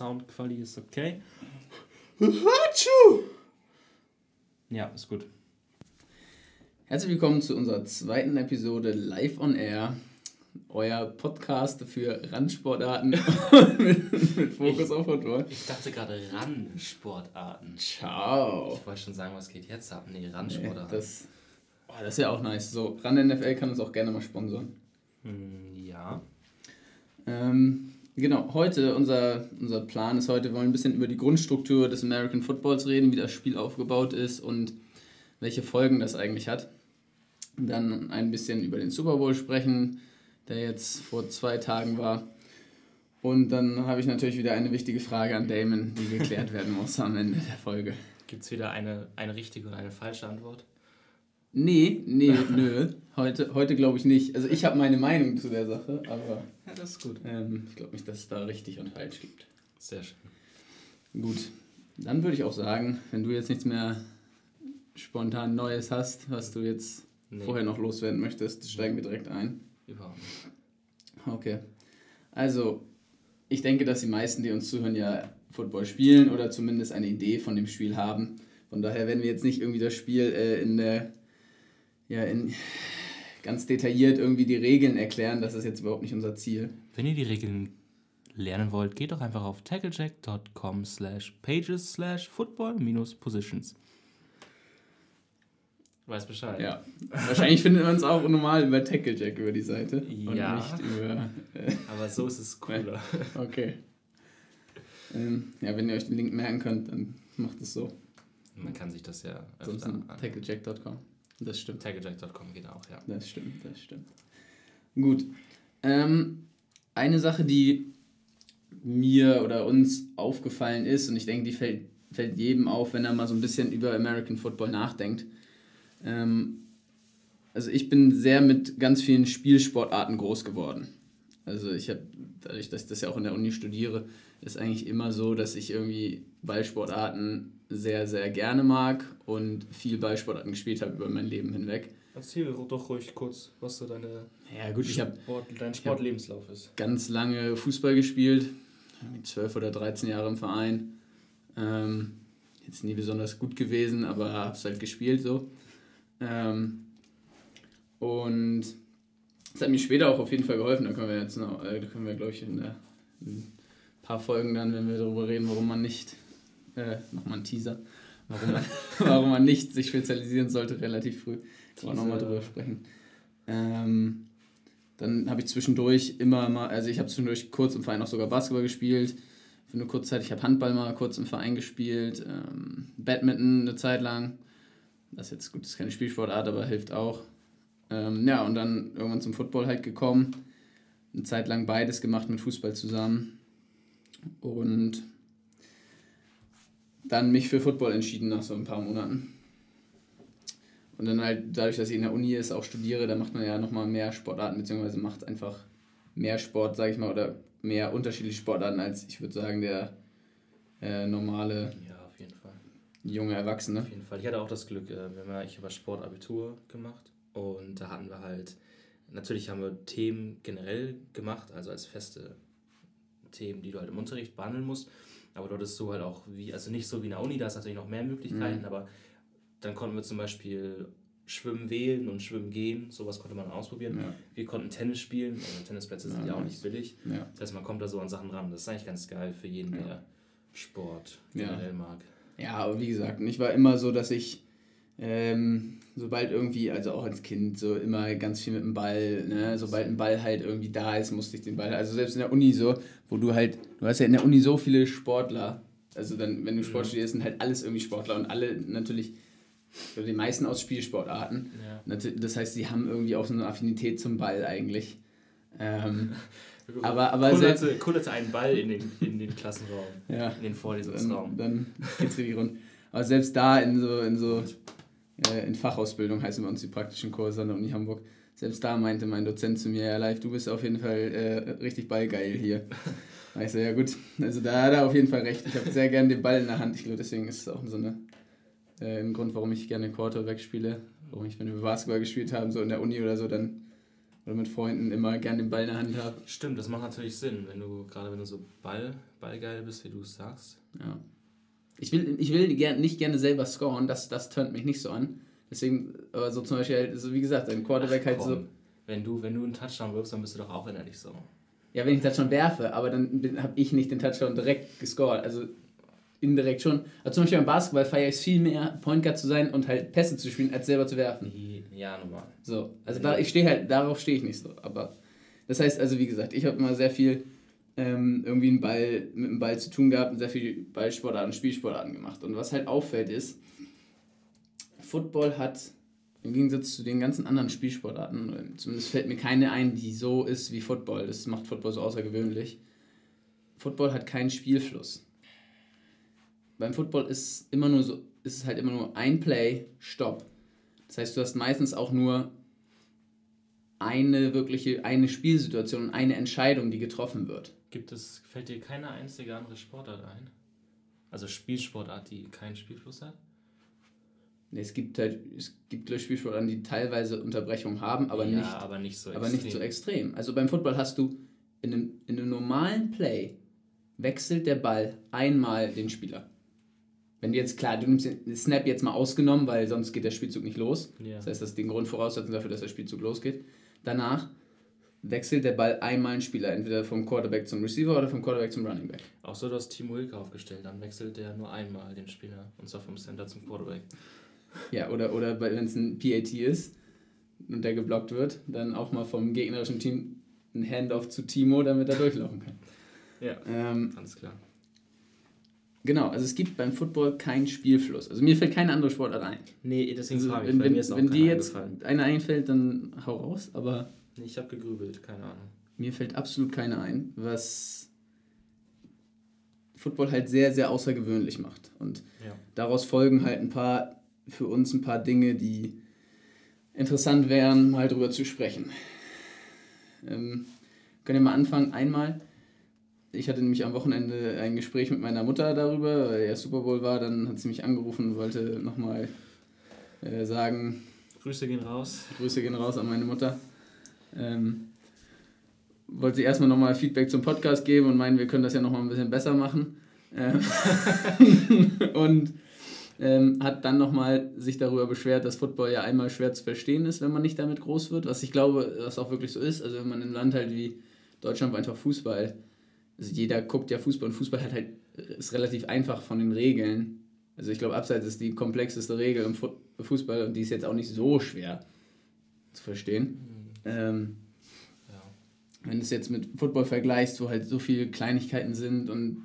Soundqualität ist okay. Ja, ist gut. Herzlich willkommen zu unserer zweiten Episode Live on Air. Euer Podcast für Randsportarten mit, mit Fokus ich, auf Football. Ich dachte gerade Randsportarten. Ciao. Ich wollte schon sagen, was geht jetzt ab? Nee, Randsportarten. Nee, das, oh, das ist ja auch nice. So, Rand NFL kann uns auch gerne mal sponsern. Hm, ja. Ähm, genau, heute, unser, unser Plan ist heute, wir wollen ein bisschen über die Grundstruktur des American Footballs reden, wie das Spiel aufgebaut ist und welche Folgen das eigentlich hat. Dann ein bisschen über den Super Bowl sprechen, der jetzt vor zwei Tagen war. Und dann habe ich natürlich wieder eine wichtige Frage an Damon, die geklärt werden muss am Ende der Folge. Gibt es wieder eine, eine richtige und eine falsche Antwort? Nee, nee, nö. Heute, heute glaube ich nicht. Also ich habe meine Meinung zu der Sache, aber ja, das ist gut. Ähm, ich glaube nicht, dass es da richtig und falsch gibt. Sehr schön. Gut, dann würde ich auch sagen, wenn du jetzt nichts mehr spontan Neues hast, was du jetzt nee. vorher noch loswerden möchtest, steigen wir direkt ein. Überhaupt nicht. Okay. Also, ich denke, dass die meisten, die uns zuhören, ja Football spielen oder zumindest eine Idee von dem Spiel haben. Von daher werden wir jetzt nicht irgendwie das Spiel äh, in der ja, in, ganz detailliert irgendwie die Regeln erklären. Das ist jetzt überhaupt nicht unser Ziel. Wenn ihr die Regeln lernen wollt, geht doch einfach auf tacklejack.com slash pages slash football minus positions. Weiß Bescheid. Ja. Wahrscheinlich findet man es auch normal über Tacklejack über die Seite. Ja. nicht über, äh, aber so ist es cooler. Okay. Ähm, ja, wenn ihr euch den Link merken könnt, dann macht es so. Man kann sich das ja öfter tacklejack.com. Das stimmt. Taggedjack.com geht auch, ja. Das stimmt, das stimmt. Gut. Ähm, eine Sache, die mir oder uns aufgefallen ist, und ich denke, die fällt, fällt jedem auf, wenn er mal so ein bisschen über American Football nachdenkt. Ähm, also ich bin sehr mit ganz vielen Spielsportarten groß geworden. Also ich habe, dadurch, dass ich das ja auch in der Uni studiere, ist eigentlich immer so, dass ich irgendwie Ballsportarten sehr, sehr gerne mag und viel Ballsportarten gespielt habe über mein Leben hinweg. Erzähl doch ruhig kurz, was so deine ja, gut, ich Sport, dein Sportlebenslauf ist. Ganz lange Fußball gespielt, zwölf oder 13 Jahre im Verein. Ähm, jetzt nie besonders gut gewesen, aber habe es halt gespielt so. Ähm, und es hat mir später auch auf jeden Fall geholfen. Da können wir jetzt noch, äh, da können wir, glaube ich, in, der, in ein paar Folgen dann, wenn wir darüber reden, warum man nicht äh, nochmal ein Teaser, warum man, warum man nicht sich spezialisieren sollte, relativ früh. Kann man nochmal drüber sprechen. Ähm, dann habe ich zwischendurch immer mal, also ich habe zwischendurch kurz im Verein auch sogar Basketball gespielt. Für eine kurze Zeit, ich habe Handball mal kurz im Verein gespielt, ähm, Badminton eine Zeit lang. Das ist jetzt gut, das ist keine Spielsportart, aber hilft auch. Ähm, ja, und dann irgendwann zum Football halt gekommen. Eine Zeit lang beides gemacht mit Fußball zusammen. Und dann mich für Football entschieden nach so ein paar Monaten. Und dann halt dadurch, dass ich in der Uni ist, auch studiere, da macht man ja nochmal mehr Sportarten, beziehungsweise macht einfach mehr Sport, sag ich mal, oder mehr unterschiedliche Sportarten als, ich würde sagen, der äh, normale ja, auf jeden Fall. junge Erwachsene. Auf jeden Fall. Ich hatte auch das Glück, äh, ich habe Sportabitur gemacht und da hatten wir halt, natürlich haben wir Themen generell gemacht, also als feste Themen, die du halt im Unterricht behandeln musst. Aber dort ist so halt auch wie, also nicht so wie in der Uni, da ist natürlich noch mehr Möglichkeiten, mhm. aber dann konnten wir zum Beispiel Schwimmen wählen und Schwimmen gehen, sowas konnte man ausprobieren. Ja. Wir konnten Tennis spielen, also Tennisplätze ja, sind ja auch nicht billig. Ja. Das heißt, man kommt da so an Sachen ran. Das ist eigentlich ganz geil für jeden, der Sport generell mag. Ja, aber wie gesagt, ich war immer so, dass ich ähm, sobald irgendwie, also auch als Kind, so immer ganz viel mit dem Ball, ne? sobald ein Ball halt irgendwie da ist, musste ich den Ball, also selbst in der Uni so, wo du halt, du hast ja in der Uni so viele Sportler, also dann, wenn du Sport mhm. studierst, sind halt alles irgendwie Sportler und alle natürlich, oder die meisten aus Spielsportarten. Ja. Das heißt, sie haben irgendwie auch so eine Affinität zum Ball eigentlich. Ähm, aber, aber kullerte, kullerte einen Ball in den, in den Klassenraum, ja, in den Vorlesungsraum. Dann, dann geht's richtig rund. Aber selbst da in so, in so äh, in Fachausbildung heißen bei uns die praktischen Kurse an der Uni Hamburg. Selbst da meinte mein Dozent zu mir, ja, live, du bist auf jeden Fall äh, richtig ballgeil hier. Da ich so, ja gut, also da hat er auf jeden Fall recht. Ich habe sehr gerne den Ball in der Hand. Ich glaube, deswegen ist es auch so eine, äh, ein Grund, warum ich gerne Quarterback spiele. Warum ich, wenn wir Basketball gespielt haben, so in der Uni oder so, dann, oder mit Freunden immer gern den Ball in der Hand habe. Stimmt, das macht natürlich Sinn, wenn du, gerade wenn du so Ball, Ballgeil bist, wie du es sagst. Ja. Ich will, ich will nicht gerne selber scoren, das, das turnt mich nicht so an. Deswegen, aber so zum Beispiel, halt, so wie gesagt, ein Quarterback Ach, halt so. Wenn du, wenn du einen Touchdown wirfst, dann bist du doch auch innerlich so. Ja, wenn ich den Touchdown werfe, aber dann habe ich nicht den Touchdown direkt gescored. Also indirekt schon. Also zum Beispiel beim Basketball feiere ich es viel mehr, Point Guard zu sein und halt Pässe zu spielen, als selber zu werfen. Ja, normal. So, also da, ich stehe halt, darauf stehe ich nicht so. Aber das heißt, also wie gesagt, ich habe immer sehr viel ähm, irgendwie einen Ball, mit dem Ball zu tun gehabt und sehr viel Ballsportarten, Spielsportarten gemacht. Und was halt auffällt ist, Football hat im Gegensatz zu den ganzen anderen Spielsportarten, zumindest fällt mir keine ein, die so ist wie Football. Das macht Football so außergewöhnlich. Football hat keinen Spielfluss. Beim Football ist immer nur so, ist es halt immer nur ein Play, Stopp. Das heißt, du hast meistens auch nur eine wirkliche, eine Spielsituation und eine Entscheidung, die getroffen wird. Gibt es, fällt dir keine einzige andere Sportart ein? Also Spielsportart, die keinen Spielfluss hat? Nee, Es gibt halt, es gibt Spielsportarten, die teilweise Unterbrechungen haben, aber ja, nicht, aber nicht so aber nicht so extrem. Also beim Football hast du in einem, in einem normalen Play wechselt der Ball einmal den Spieler. Wenn du jetzt, klar, du nimmst den Snap jetzt mal ausgenommen, weil sonst geht der Spielzug nicht los. Ja. Das heißt, das ist die Grundvoraussetzung dafür, dass der Spielzug losgeht. Danach wechselt der Ball einmal einen Spieler, entweder vom Quarterback zum Receiver oder vom Quarterback zum Running Back. Auch so, du hast Timo Wilke aufgestellt, dann wechselt der nur einmal den Spieler. Und zwar vom Center zum Quarterback. Ja, oder, oder wenn es ein PAT ist und der geblockt wird, dann auch mal vom gegnerischen Team ein Handoff zu Timo, damit er durchlaufen kann. Ja. Ähm, Alles klar. genau, also es gibt beim Football keinen Spielfluss. Also mir fällt keine andere Sportart ein. Nee, deswegen Also frage ich, wenn mir ist auch wenn dir jetzt eine einfällt, dann hau raus, aber Nee, ich habe gegrübelt, keine Ahnung. mir fällt absolut keine ein, was Football halt sehr, sehr außergewöhnlich macht. Und Ja. daraus folgen halt ein paar, für uns ein paar Dinge, die interessant wären, mal drüber zu sprechen. Ähm, können wir mal anfangen. Einmal, ich hatte nämlich am Wochenende ein Gespräch mit meiner Mutter darüber, weil ja Super Bowl war, dann hat sie mich angerufen und wollte nochmal äh, sagen, Grüße gehen raus. Grüße gehen raus an meine Mutter. Ähm, wollte sie erstmal nochmal Feedback zum Podcast geben und meinen, wir können das ja nochmal ein bisschen besser machen. Ähm, und ähm, hat dann nochmal sich darüber beschwert, dass Football ja einmal schwer zu verstehen ist, wenn man nicht damit groß wird, was ich glaube, was auch wirklich so ist. Also wenn man in einem Land halt wie Deutschland, wo einfach Fußball, also jeder guckt ja Fußball und Fußball hat halt, ist relativ einfach von den Regeln. Also ich glaube, Abseits ist die komplexeste Regel im Fu- Fußball und die ist jetzt auch nicht so schwer zu verstehen. Ähm, Ja. wenn du es jetzt mit Football vergleichst, wo halt so viele Kleinigkeiten sind und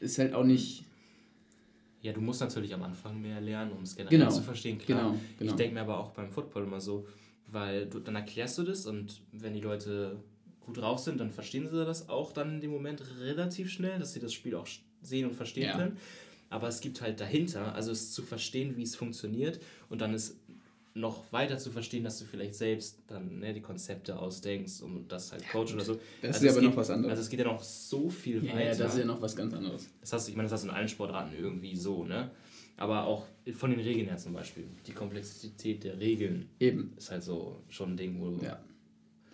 ist halt auch nicht. ja, du musst natürlich am Anfang mehr lernen, um es generell Genau, zu verstehen. Klar. Genau, genau. Ich denke mir aber auch beim Football immer so, weil du, dann erklärst du das und wenn die Leute gut drauf sind, dann verstehen sie das auch dann in dem Moment relativ schnell, dass sie das Spiel auch sehen und verstehen Ja. können. Aber es gibt halt dahinter, also es zu verstehen, wie es funktioniert und dann ist noch weiter zu verstehen, dass du vielleicht selbst dann ne, die Konzepte ausdenkst und das halt coach oder so. Das Also ist es aber geht, noch was anderes. Also es geht ja noch so viel ja, weiter. ja, das ist ja noch was ganz anderes. Das hast du, ich meine, das hast du in allen Sportarten irgendwie so, ne? Aber auch von den Regeln her zum Beispiel. Die Komplexität der Regeln Eben, ist halt so schon ein Ding, wo du. ja.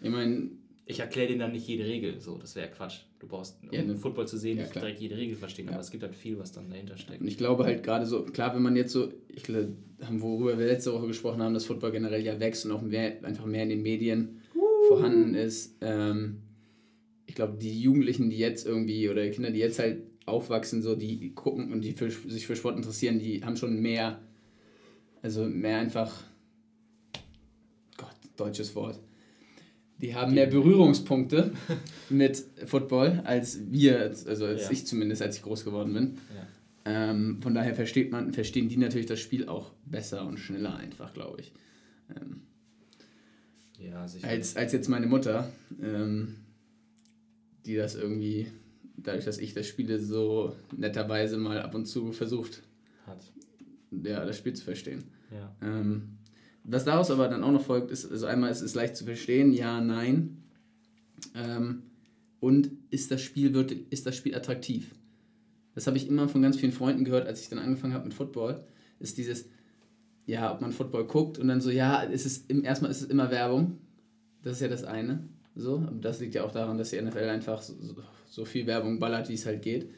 Ich meine, Ich erkläre dir dann nicht jede Regel, so, das wäre Quatsch. Du brauchst, um Ja, ne- Football zu sehen, ja, nicht direkt jede Regel verstehen, Ja. aber es gibt halt viel, was dann dahinter steckt. und ich glaube halt gerade so, klar, wenn man jetzt so, ich glaube, worüber wir letzte Woche gesprochen haben, dass Football generell ja wächst und auch mehr, einfach mehr in den Medien vorhanden ist. Ähm, ich glaube, die Jugendlichen, die jetzt irgendwie, oder die Kinder, die jetzt halt aufwachsen, so, die gucken und die für, sich für Sport interessieren, die haben schon mehr, also mehr einfach, Gott, deutsches Wort. Die haben mehr Berührungspunkte mit Football als wir, also als Ja. ich zumindest, als ich groß geworden bin. Ja. Ähm, von daher versteht man, verstehen die natürlich das Spiel auch besser und schneller einfach, glaube ich. Ähm, Ja, sicher. als, als jetzt meine Mutter, ähm, die das irgendwie, dadurch, dass ich das Spiele so netterweise mal ab und zu versucht, hat. ja, das Spiel zu verstehen. Ja. Ähm, was daraus aber dann auch noch folgt, ist, also einmal ist es leicht zu verstehen, ja, nein. Ähm, und ist das Spiel wird, ist das Spiel attraktiv? Das habe ich immer von ganz vielen Freunden gehört, als ich dann angefangen habe mit Football, ist dieses, ja, ob man Football guckt und dann so, ja, es ist im, erstmal ist es immer Werbung. Das ist ja das eine. So, aber das liegt ja auch daran, dass die NFL einfach so, so viel Werbung ballert, wie es halt geht.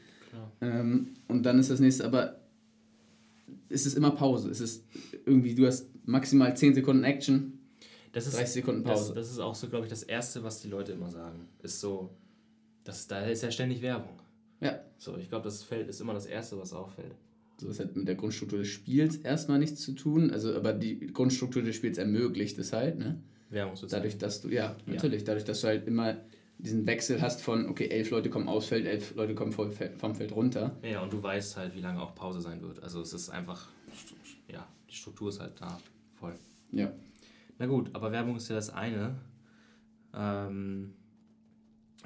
Ähm, und dann ist das nächste, aber es ist immer Pause. Es ist irgendwie, du hast maximal 10 Sekunden Action, das ist, 30 Sekunden Pause. Das, das ist auch so, glaube ich, das Erste, was die Leute immer sagen. Ist so, das, da ist ja ständig Werbung. Ja. So, ich glaube, das Feld ist immer das Erste, was auffällt. So, das hat mit der Grundstruktur des Spiels erstmal nichts zu tun. Also, aber die Grundstruktur des Spiels ermöglicht es halt, ne? Werbung sozusagen. Dadurch, dass du, ja, natürlich, dadurch, dass du halt immer diesen Wechsel hast von, okay, elf Leute kommen aufs Feld, elf Leute kommen vom Feld, vom Feld runter. Ja, und du weißt halt, wie lange auch Pause sein wird. Also es ist einfach, ja, die Struktur ist halt da voll. Ja. Na gut, aber Werbung ist ja das eine. Ähm,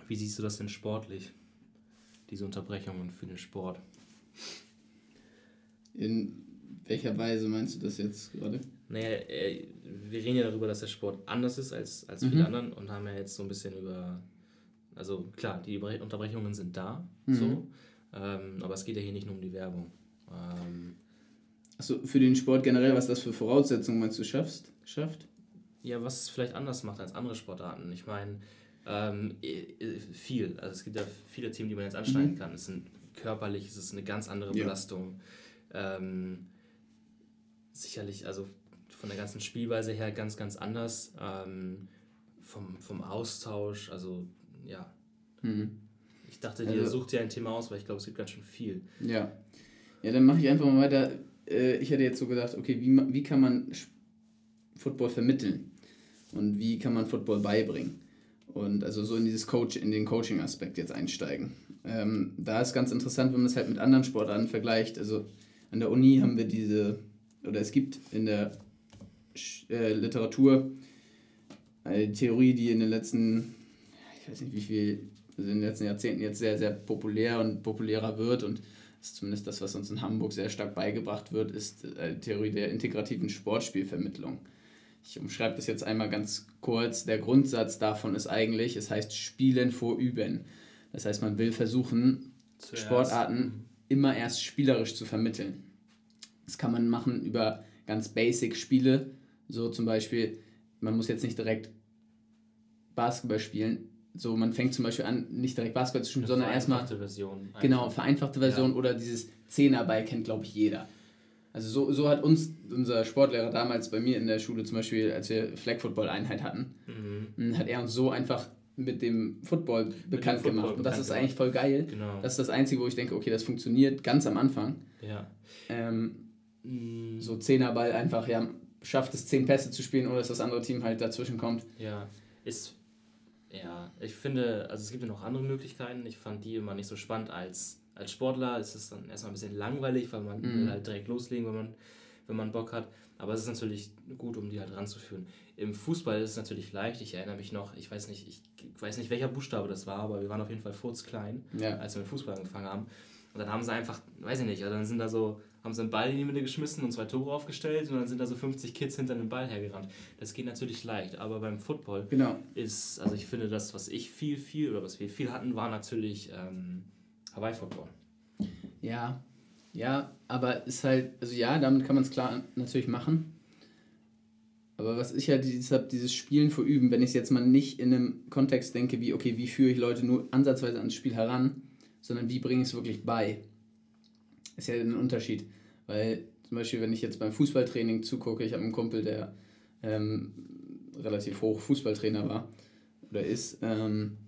wie siehst du das denn sportlich? Diese Unterbrechungen für den Sport? In welcher Weise meinst du das jetzt gerade? Naja, äh, wir reden ja darüber, dass der Sport anders ist als, als Mhm. viele anderen und haben ja jetzt so ein bisschen über. Also klar, die Unterbrechungen sind da, Mhm. so. Ähm, aber es geht ja hier nicht nur um die Werbung. Ähm, Achso, für den Sport generell, was das für Voraussetzungen meinst du schaffst, schafft? ja, was es vielleicht anders macht als andere Sportarten. Ich meine, ähm, äh, äh, viel. Also es gibt ja viele Themen, die man jetzt anschneiden Mhm. kann. Es sind körperlich, es ist eine ganz andere Ja. Belastung. Ähm, sicherlich, also von der ganzen Spielweise her ganz, ganz anders. Ähm, vom, vom Austausch, also ja. Mhm. Ich dachte, ihr Also- sucht ja ein Thema aus, weil ich glaube, es gibt ganz schön viel. Ja. Ja, dann mache ich einfach mal weiter. Äh, Ich hätte jetzt so gedacht, okay, wie, wie kann man Football vermitteln? Und wie kann man Football beibringen? Und also so in dieses Coach, in den Coaching-Aspekt jetzt einsteigen. Ähm, da ist ganz interessant, wenn man das halt mit anderen Sportarten vergleicht. Also an der Uni haben wir diese, oder es gibt in der äh, Literatur eine Theorie, die in den letzten, ich weiß nicht wie viel, also in den letzten Jahrzehnten jetzt sehr, sehr populär und populärer wird und ist zumindest das, was uns in Hamburg sehr stark beigebracht wird, ist äh, die Theorie der integrativen Sportspielvermittlung. Ich umschreibe das jetzt einmal ganz kurz. Der Grundsatz davon ist eigentlich, es heißt Spielen vor Üben. Das heißt, man will versuchen, Zuerst- Sportarten immer erst spielerisch zu vermitteln. Das kann man machen über ganz basic Spiele, so zum Beispiel, man muss jetzt nicht direkt Basketball spielen. So, man fängt zum Beispiel an, nicht direkt Basketball zu spielen, Eine sondern erstmal vereinfachte Version. Genau, einfach. vereinfachte Version Ja. oder dieses Zehnerball kennt, glaube ich, jeder. Also so, so hat uns unser Sportlehrer damals bei mir in der Schule zum Beispiel, als wir Flag Football Einheit hatten, Mhm. hat er uns so einfach mit dem Football bekannt Football gemacht. Und das ist eigentlich voll geil. Genau. Das ist das Einzige, wo ich denke, okay, das funktioniert ganz am Anfang. ja. Ähm, Mhm. so Zehnerball einfach, ja, schafft es zehn Pässe zu spielen, ohne dass das andere Team halt dazwischen kommt. Ja, ist. Ja, ich finde, also es gibt ja noch andere Möglichkeiten. Ich fand die immer nicht so spannend als, als Sportler. Es ist dann erstmal ein bisschen langweilig, weil man Mhm. will halt direkt loslegen, wenn man, wenn man Bock hat. Aber es ist natürlich gut, um die halt ranzuführen. Im Fußball ist es natürlich leicht. Ich erinnere mich noch, ich weiß nicht, ich weiß nicht, welcher Buchstabe das war, aber wir waren auf jeden Fall furzklein, Ja. als wir mit Fußball angefangen haben. Und dann haben sie einfach, weiß ich nicht, also dann sind da so, haben sie einen Ball in die Mitte geschmissen und zwei Tore aufgestellt und dann sind da so 50 Kids hinter dem Ball hergerannt. Das geht natürlich leicht, aber beim Football Genau. ist, also ich finde, das, was ich viel, viel oder was wir viel hatten, war natürlich ähm, Hawaii Football. Ja, ja, aber ist halt, also ja, damit kann man es klar natürlich machen. Aber was ich halt dieses, hab, dieses Spielen vor Üben, wenn ich es jetzt mal nicht in einem Kontext denke, wie, okay, wie führe ich Leute nur ansatzweise ans Spiel heran, sondern wie bringe ich es wirklich bei, ist ja ein Unterschied. Weil zum Beispiel, wenn ich jetzt beim Fußballtraining zugucke, ich habe einen Kumpel, der ähm, relativ hoch Fußballtrainer war oder ist, ähm,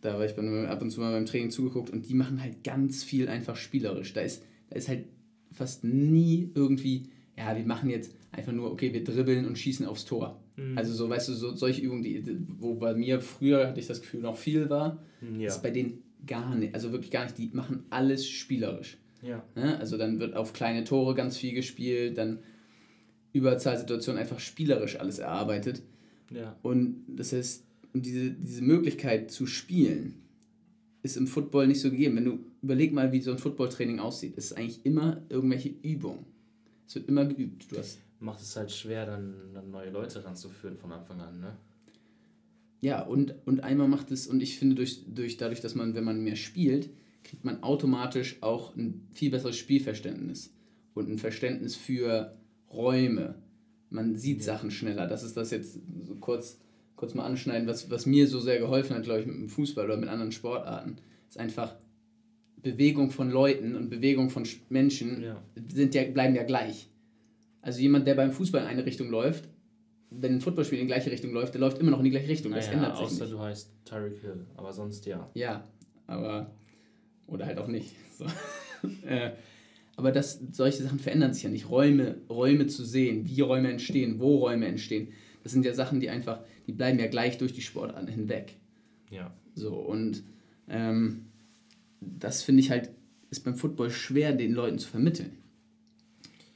da war ich ab und zu mal beim Training zugeguckt und die machen halt ganz viel einfach spielerisch. Da ist, da ist halt fast nie irgendwie, ja, wir machen jetzt einfach nur, okay, wir dribbeln und schießen aufs Tor. Mhm. Also so, weißt du, so, solche Übungen, die, wo bei mir früher, hatte ich das Gefühl, noch viel war, Ja. ist bei denen gar nicht, also wirklich gar nicht, die machen alles spielerisch. Ja. Ne? Also dann wird auf kleine Tore ganz viel gespielt, dann Überzahlsituationen einfach spielerisch alles erarbeitet. Ja. Und das heißt, und diese, diese Möglichkeit zu spielen ist im Football nicht so gegeben. Wenn du überleg mal, wie so ein Footballtraining aussieht, es ist eigentlich immer irgendwelche Übungen. Es wird immer geübt. Du hast Macht es halt schwer, dann, dann neue Leute ranzuführen von Anfang an, ne? ja und, und einmal macht es, und ich finde, durch, durch, dadurch, dass man, wenn man mehr spielt, kriegt man automatisch auch ein viel besseres Spielverständnis und ein Verständnis für Räume. Man sieht Ja. Sachen schneller. Das ist das jetzt so kurz kurz mal anschneiden, was, was mir so sehr geholfen hat, glaube ich, mit dem Fußball oder mit anderen Sportarten, ist einfach Bewegung von Leuten und Bewegung von Menschen ja. sind ja, bleiben ja gleich. Also jemand, der beim Fußball in eine Richtung läuft, wenn ein Footballspiel in die gleiche Richtung läuft, der läuft immer noch in die gleiche Richtung. Das naja, ändert sich außer nicht. du heißt Tyreek Hill, aber sonst ja. Ja, aber oder halt auch nicht. So. äh, aber das, solche Sachen verändern sich ja nicht. Räume, Räume zu sehen, wie Räume entstehen, wo Räume entstehen, das sind ja Sachen, die einfach, die bleiben ja gleich durch die Sportarten hinweg. Ja. So, und ähm, das finde ich halt, ist beim Football schwer, den Leuten zu vermitteln.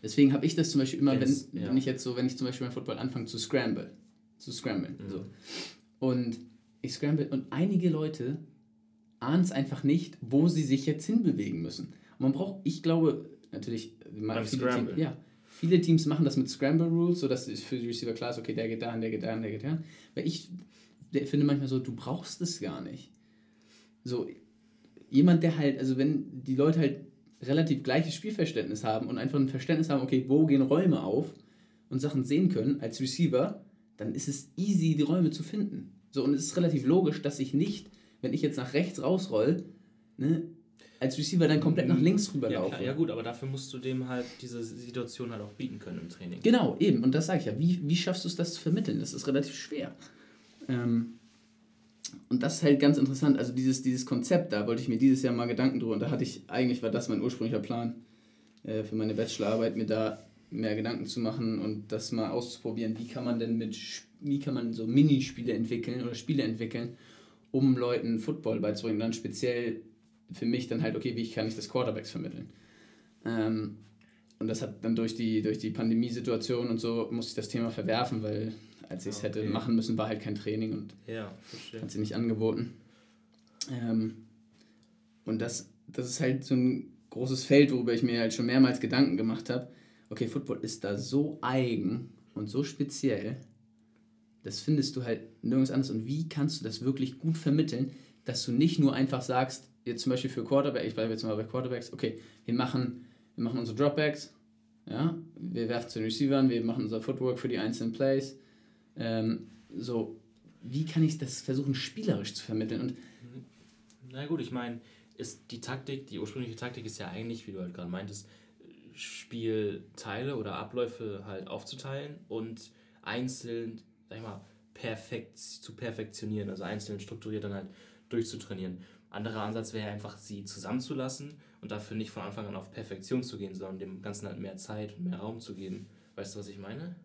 Deswegen habe ich das zum Beispiel immer, wenn, ja. wenn ich jetzt so, wenn ich zum Beispiel beim Football anfange zu scramble, zu scramblen. Mhm. So. Und ich scramble und einige Leute ahnen es einfach nicht, wo sie sich jetzt hinbewegen müssen. Und man braucht, ich glaube, natürlich, viele, Team, ja, viele Teams machen das mit Scramble Rules, sodass es für die Receiver klar ist, okay, der geht dahin, der geht dahin, der geht dahin. Weil ich finde manchmal so, du brauchst es gar nicht. So, jemand, der halt, also wenn die Leute halt relativ gleiches Spielverständnis haben und einfach ein Verständnis haben, okay, wo gehen Räume auf und Sachen sehen können als Receiver, dann ist es easy, die Räume zu finden. So, und es ist relativ logisch, dass ich nicht, wenn ich jetzt nach rechts rausroll, ne, als Receiver dann komplett nach links rüberlaufe. Ja, ja gut, aber dafür musst du dem halt diese Situation halt auch bieten können im Training. Genau, eben. Und das sage ich ja. Wie, wie schaffst du es, das zu vermitteln? Das ist relativ schwer. Ähm, und das ist halt ganz interessant. Also dieses, dieses Konzept, da wollte ich mir dieses Jahr mal Gedanken drüber. Und da hatte ich, eigentlich war das mein ursprünglicher Plan äh, für meine Bachelorarbeit, mir da mehr Gedanken zu machen und das mal auszuprobieren. Wie kann man denn mit, wie kann man so Minispiele entwickeln oder Spiele entwickeln, um Leuten Football beizubringen. Dann speziell für mich dann halt, okay, wie kann ich das Quarterbacks vermitteln? Ähm, und das hat dann durch die, durch die Pandemiesituation und so, musste ich das Thema verwerfen, weil als ich es okay. hätte machen müssen, war halt kein Training und ja, hat sie nicht angeboten. Ähm, und das, das ist halt so ein großes Feld, worüber ich mir halt schon mehrmals Gedanken gemacht habe. Okay, Football ist da so eigen und so speziell, das findest du halt nirgends anders. Und wie kannst du das wirklich gut vermitteln, dass du nicht nur einfach sagst, jetzt zum Beispiel für Quarterback, ich bleibe jetzt mal bei Quarterbacks, okay, wir machen, wir machen unsere Dropbacks, ja, wir werfen zu den Receivern, wir machen unser Footwork für die einzelnen Plays, ähm, so, wie kann ich das versuchen, spielerisch zu vermitteln? Und Na gut, ich meine, ist die Taktik, die ursprüngliche Taktik ist ja eigentlich, wie du halt gerade meintest, Spielteile oder Abläufe halt aufzuteilen und einzeln, sag ich mal, perfekt zu perfektionieren, also einzeln strukturiert dann halt durchzutrainieren. Anderer Ansatz wäre einfach, sie zusammenzulassen und dafür nicht von Anfang an auf Perfektion zu gehen, sondern dem Ganzen halt mehr Zeit und mehr Raum zu geben. Weißt du, was ich meine?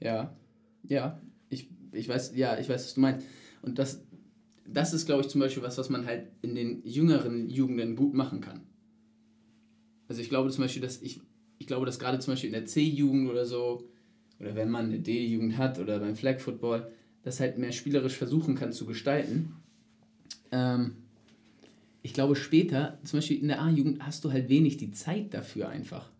Ja, ja, ich, ich weiß, ja, ich weiß, was du meinst. Und das, das ist, glaube ich, zum Beispiel was, was man halt in den jüngeren Jugenden gut machen kann. Also ich glaube zum Beispiel, dass ich, ich glaube, dass gerade zum Beispiel in der C-Jugend oder so, oder wenn man eine D-Jugend hat oder beim Flag Football, das halt mehr spielerisch versuchen kann zu gestalten. Ähm, ich glaube, später, zum Beispiel in der A-Jugend, hast du halt wenig die Zeit dafür einfach.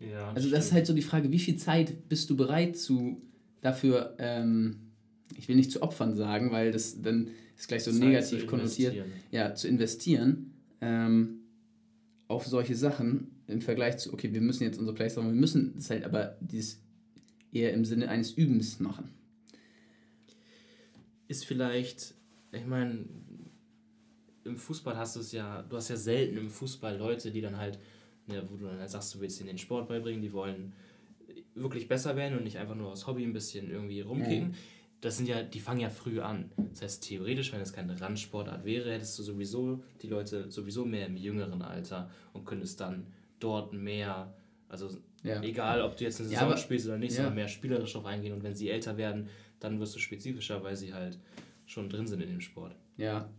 Ja, also das ist halt so die Frage, wie viel Zeit bist du bereit zu dafür, ähm, ich will nicht zu opfern sagen, weil das dann ist gleich so Zeit negativ konnotiert, ja, zu investieren ähm, auf solche Sachen im Vergleich zu, okay, wir müssen jetzt unsere Plays machen, wir müssen das halt aber dieses eher im Sinne eines Übens machen. Ist vielleicht, ich meine, im Fußball hast du es ja, du hast ja selten im Fußball Leute, die dann halt ja, wo du dann halt sagst, du willst ihnen den Sport beibringen, die wollen wirklich besser werden und nicht einfach nur aus Hobby ein bisschen irgendwie rumkicken. Mhm. Das sind ja, die fangen ja früh an. Das heißt, theoretisch, wenn es keine Randsportart wäre, hättest du sowieso die Leute sowieso mehr im jüngeren Alter und könntest dann dort mehr, also ja. egal, ob du jetzt eine Saison ja, spielst oder nicht, ja. sondern mehr spielerisch drauf eingehen und wenn sie älter werden, dann wirst du spezifischer, weil sie halt schon drin sind in dem Sport. Ja.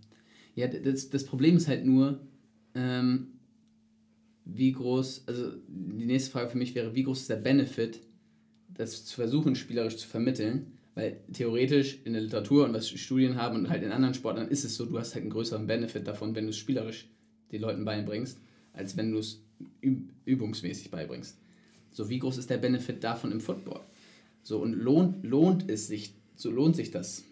Ja, das, das Problem ist halt nur, ähm, wie groß, also die nächste Frage für mich wäre, wie groß ist der Benefit, das zu versuchen, spielerisch zu vermitteln? Weil theoretisch in der Literatur und was Studien haben und halt in anderen Sportarten ist es so, du hast halt einen größeren Benefit davon, wenn du es spielerisch den Leuten beibringst, als wenn du es übungsmäßig beibringst. So, wie groß ist der Benefit davon im Football? So, und lohnt, lohnt es sich, so lohnt sich das.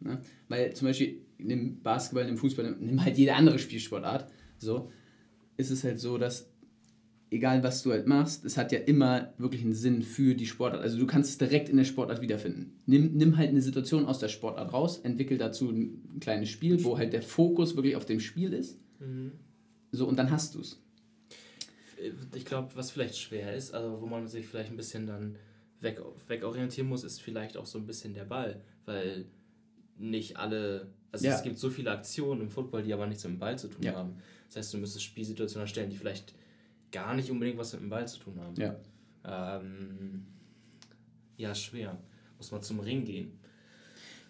Ne? Weil zum Beispiel im Basketball, im Fußball, nimm halt jede andere Spielsportart, so, ist es halt so, dass egal was du halt machst, es hat ja immer wirklich einen Sinn für die Sportart. Also du kannst es direkt in der Sportart wiederfinden. Nimm, nimm halt eine Situation aus der Sportart raus, entwickel dazu ein kleines Spiel, wo halt der Fokus wirklich auf dem Spiel ist. Mhm. So, und dann hast du es. Ich glaube, was vielleicht schwer ist, also wo man sich vielleicht ein bisschen dann weg, wegorientieren muss, ist vielleicht auch so ein bisschen der Ball, weil nicht alle, also ja. es gibt so viele Aktionen im Football, die aber nichts mit dem Ball zu tun ja. haben. Das heißt, du müsstest Spielsituationen erstellen, die vielleicht gar nicht unbedingt was mit dem Ball zu tun haben. Ja. Ähm, ja, schwer. Muss man zum Ring gehen.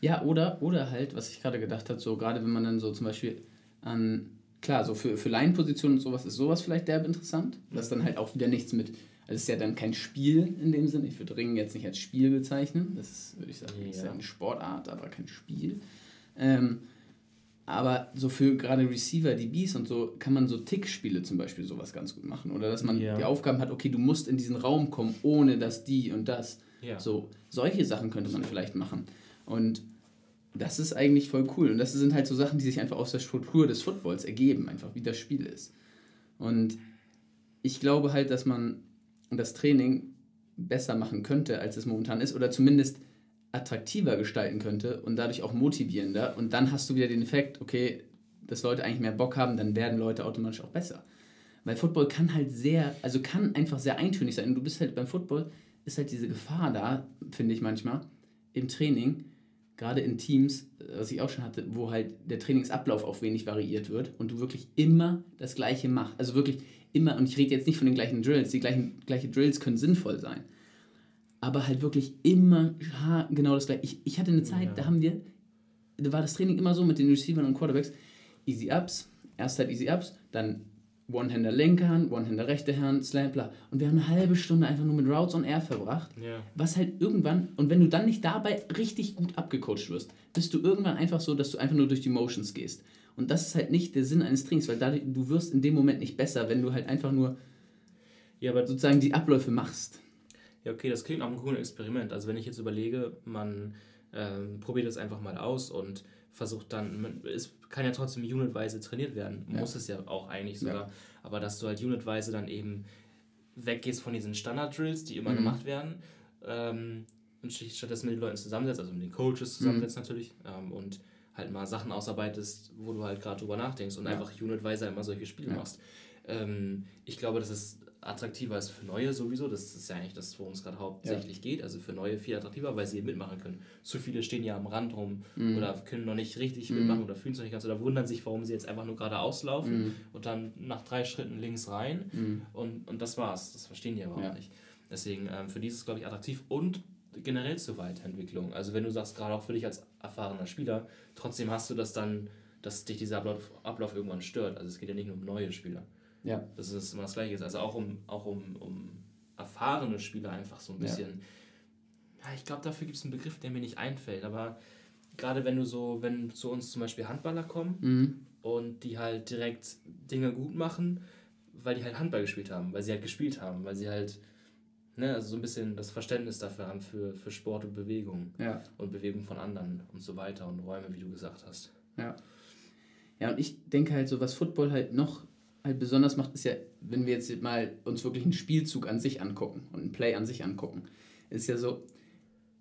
Ja, oder, oder halt, was ich gerade gedacht habe, so gerade wenn man dann so zum Beispiel an, klar, so für, für Laienpositionen und sowas ist sowas vielleicht derb interessant, was dann halt auch wieder nichts mit, also es ist ja dann kein Spiel in dem Sinne, ich würde Ringen jetzt nicht als Spiel bezeichnen, das ist, würde ich sagen, ja. ist ja eine Sportart, aber kein Spiel. Ähm, aber so für gerade Receiver, DBs und so, kann man so Tick-Spiele zum Beispiel sowas ganz gut machen. Oder dass man ja. die Aufgaben hat, okay, du musst in diesen Raum kommen, ohne dass die und das. Ja. So, solche Sachen könnte man vielleicht machen. Und das ist eigentlich voll cool. Und das sind halt so Sachen, die sich einfach aus der Struktur des Footballs ergeben, einfach wie das Spiel ist. Und ich glaube halt, dass man das Training besser machen könnte, als es momentan ist. Oder zumindest attraktiver gestalten könnte und dadurch auch motivierender. Und dann hast du wieder den Effekt, okay, dass Leute eigentlich mehr Bock haben, dann werden Leute automatisch auch besser. Weil Football kann halt sehr, also kann einfach sehr eintönig sein. Und du bist halt beim Football, ist halt diese Gefahr da, finde ich manchmal, im Training, gerade in Teams, was ich auch schon hatte, wo halt der Trainingsablauf auch wenig variiert wird und du wirklich immer das Gleiche machst. Also wirklich immer, und ich rede jetzt nicht von den gleichen Drills, die gleichen gleiche Drills können sinnvoll sein aber halt wirklich immer genau das gleiche. Ich, ich hatte eine Zeit, ja. da haben wir, da war das Training immer so mit den Receivern und Quarterbacks, Easy Ups, erst halt Easy Ups, dann One-Hander linke Hand, One-Hander rechte Hand, Slam, bla. Und wir haben eine halbe Stunde einfach nur mit Routes on Air verbracht. Ja. Was halt irgendwann, und wenn du dann nicht dabei richtig gut abgecoacht wirst, bist du irgendwann einfach so, dass du einfach nur durch die Motions gehst. Und das ist halt nicht der Sinn eines Trainings, weil dadurch, du wirst in dem Moment nicht besser, wenn du halt einfach nur ja, aber sozusagen die Abläufe machst. Ja, okay, das klingt nach einem coolen Experiment. Also wenn ich jetzt überlege, man ähm, probiert es einfach mal aus und versucht dann, es kann ja trotzdem unitweise trainiert werden, ja. muss es ja auch eigentlich sogar, ja. aber dass du halt unitweise dann eben weggehst von diesen Standard-Drills, die immer mhm. gemacht werden, ähm, und stattdessen mit den Leuten zusammensetzt, also mit den Coaches zusammensetzt mhm. natürlich, ähm, und halt mal Sachen ausarbeitest, wo du halt gerade drüber nachdenkst und ja. einfach unitweise immer solche Spiele machst. Ähm, ich glaube, das ist attraktiver ist für Neue sowieso. Das ist ja eigentlich das, worum es gerade hauptsächlich ja. geht. Also für Neue viel attraktiver, weil sie mitmachen können. Zu viele stehen ja am Rand rum mhm. oder können noch nicht richtig mhm. mitmachen oder fühlen es noch nicht ganz oder wundern sich, warum sie jetzt einfach nur gerade auslaufen mhm. und dann nach drei Schritten links rein mhm. und, und das war's. Das verstehen die aber ja. auch nicht. Deswegen ähm, für die ist es, glaube ich, attraktiv und generell zur Weiterentwicklung. Also wenn du sagst, gerade auch für dich als erfahrener Spieler, trotzdem hast du das dann, dass dich dieser Ablauf, Ablauf irgendwann stört. Also es geht ja nicht nur um neue Spieler. Ja. Das ist immer das Gleiche. Also auch um, auch um, um erfahrene Spieler einfach so ein bisschen. Ja, ja ich glaube, dafür gibt es einen Begriff, der mir nicht einfällt. Aber gerade wenn du so, wenn zu uns zum Beispiel Handballer kommen mhm. und die halt direkt Dinge gut machen, weil die halt Handball gespielt haben, weil sie halt gespielt haben, weil sie halt ne, also so ein bisschen das Verständnis dafür haben für, für Sport und Bewegung ja. und Bewegung von anderen und so weiter und Räume, wie du gesagt hast. Ja. Ja, und ich denke halt so, was Football halt noch halt besonders macht, ist ja, wenn wir jetzt mal uns wirklich einen Spielzug an sich angucken und einen Play an sich angucken, ist ja so,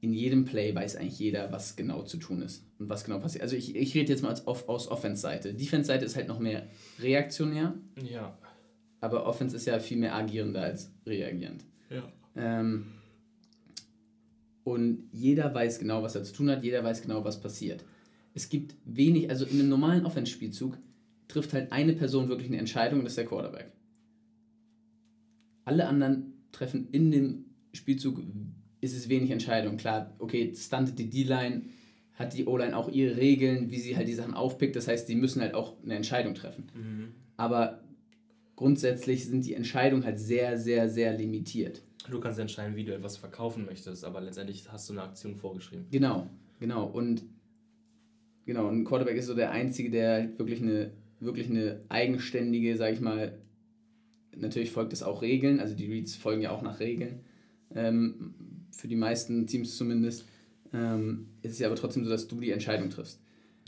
in jedem Play weiß eigentlich jeder, was genau zu tun ist und was genau passiert. Also ich, ich rede jetzt mal als auf, aus Offense-Seite. Defense-Seite ist halt noch mehr reaktionär. Ja. Aber Offense ist ja viel mehr agierender als reagierend. Ja. Ähm, und jeder weiß genau, was er zu tun hat, jeder weiß genau, was passiert. Es gibt wenig, also in einem normalen Offense-Spielzug trifft halt eine Person wirklich eine Entscheidung und das ist der Quarterback. Alle anderen treffen in dem Spielzug, ist es wenig Entscheidung. Klar, okay, stuntet die D-Line, hat die O-Line auch ihre Regeln, wie sie halt die Sachen aufpickt. Das heißt, sie müssen halt auch eine Entscheidung treffen. Mhm. Aber grundsätzlich sind die Entscheidungen halt sehr, sehr, sehr limitiert. Du kannst entscheiden, wie du etwas verkaufen möchtest, aber letztendlich hast du eine Aktion vorgeschrieben. Genau, genau. Und genau, ein Quarterback ist so der Einzige, der halt wirklich eine wirklich eine eigenständige, sag ich mal, natürlich folgt es auch Regeln, also die Reads folgen ja auch nach Regeln, ähm, für die meisten Teams zumindest, ähm, ist es ja aber trotzdem so, dass du die Entscheidung triffst.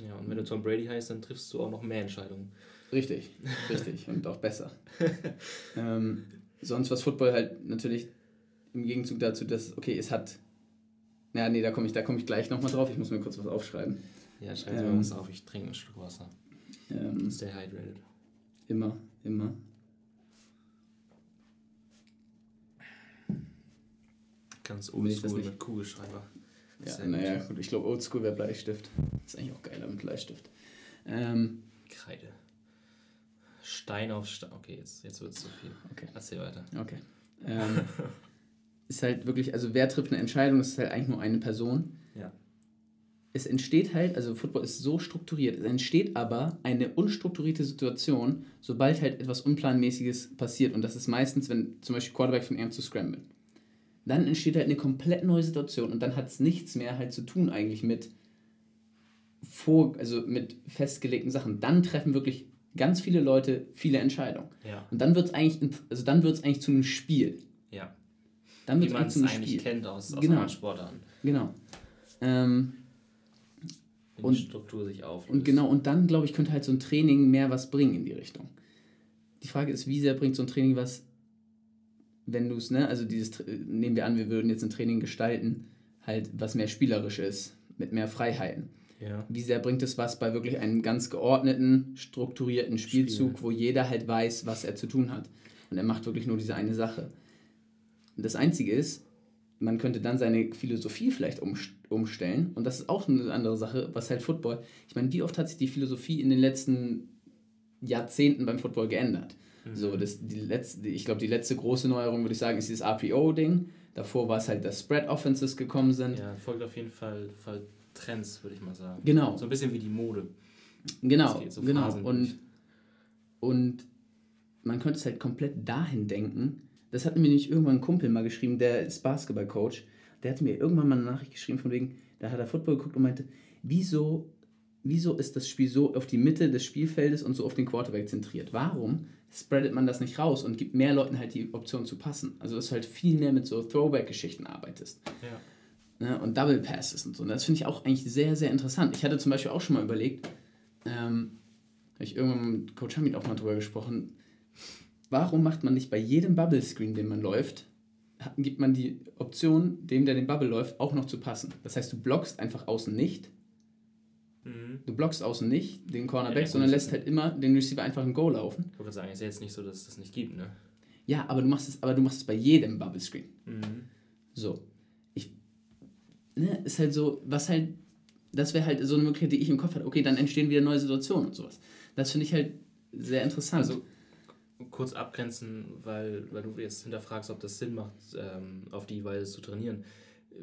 Ja, und wenn du Tom Brady heißt, dann triffst du auch noch mehr Entscheidungen. Richtig, richtig und auch besser. ähm, sonst was Football halt natürlich im Gegenzug dazu, dass, okay, es hat. Ja, nee, da komme ich, komm ich gleich nochmal drauf. Ich muss mir kurz was aufschreiben. Ja, schreib dir ähm, was auf. Ich trinke ein Stück Wasser. Ähm, Stay hydrated. Immer, immer. Ganz oldschool mit Kugelschreiber. Ja, naja, gut. Ich glaube, oldschool wäre Bleistift. Ist eigentlich auch geiler mit Bleistift. Ähm, Kreide. Stein auf Stein. Okay, jetzt, jetzt wird es zu viel. Okay. Erzähl weiter. Okay. Ähm, ist halt wirklich, also wer trifft eine Entscheidung, das ist halt eigentlich nur eine Person. Ja. Es entsteht halt, also Football ist so strukturiert, es entsteht aber eine unstrukturierte Situation, sobald halt etwas Unplanmäßiges passiert. Und das ist meistens, wenn zum Beispiel Quarterback von ihm zu scramblen. Dann entsteht halt eine komplett neue Situation und dann hat es nichts mehr halt zu tun eigentlich mit vor, also mit festgelegten Sachen. Dann treffen wirklich ganz viele Leute viele Entscheidungen. Ja. Und dann wird es eigentlich, also dann wird eigentlich zu einem Spiel. Ja. Dann wird es eigentlich zu einem Spiel. kennt aus, aus genau. anderen Sportarten. Genau. Ähm, und, die Struktur sich auflöst. Und genau, und dann, glaube ich, könnte halt so ein Training mehr was bringen in die Richtung. Die Frage ist, wie sehr bringt so ein Training was, wenn du es, ne, also dieses, nehmen wir an, wir würden jetzt ein Training gestalten, halt was mehr spielerisch ist, mit mehr Freiheiten ja. Wie sehr bringt es was bei wirklich einem ganz geordneten, strukturierten Spielzug, Spiel. wo jeder halt weiß, was er zu tun hat. Und er macht wirklich nur diese eine Sache. Und das Einzige ist, man könnte dann seine Philosophie vielleicht umstellen. Und das ist auch eine andere Sache, was halt Football. Ich meine, wie oft hat sich die Philosophie in den letzten Jahrzehnten beim Football geändert? Mhm. So, das, die letzte, ich glaube, die letzte große Neuerung, würde ich sagen, ist dieses RPO-Ding. Davor war es halt, dass Spread-Offenses gekommen sind. Ja, folgt auf jeden Fall, Fall Trends, würde ich mal sagen. Genau. So ein bisschen wie die Mode. Genau, so genau. Und, und man könnte es halt komplett dahin denken. Das hat mir nämlich irgendwann ein Kumpel mal geschrieben, der ist Basketballcoach. Der hat mir irgendwann mal eine Nachricht geschrieben, von wegen, da hat er Football geguckt und meinte, wieso, wieso ist das Spiel so auf die Mitte des Spielfeldes und so auf den Quarterback zentriert? Warum spreadet man das nicht raus und gibt mehr Leuten halt die Option zu passen? Also, dass du halt viel mehr mit so Throwback-Geschichten arbeitest. Ja ne, und Double Passes und so. Und das finde ich auch eigentlich sehr, sehr interessant. Ich hatte zum Beispiel auch schon mal überlegt, ähm, habe ich irgendwann mit Coach Hamid auch mal drüber gesprochen, warum macht man nicht bei jedem Bubble Screen, den man läuft, gibt man die Option, dem, der den Bubble läuft, auch noch zu passen. Das heißt, du blockst einfach außen nicht. Mhm. Du blockst außen nicht den Cornerback, ja, sondern lässt halt immer den Receiver einfach ein Go laufen. Ich würde sagen, ist ja jetzt nicht so, dass es das nicht gibt, ne? Ja, aber du machst es, aber du machst es bei jedem Bubble Screen. Mhm. So ne, ist halt so, was halt, das wäre halt so eine Möglichkeit, die ich im Kopf hatte. Okay, dann entstehen wieder neue Situationen und sowas. Das finde ich halt sehr interessant. Also kurz abgrenzen, weil, weil du jetzt hinterfragst, ob das Sinn macht, ähm, auf die Weise zu trainieren.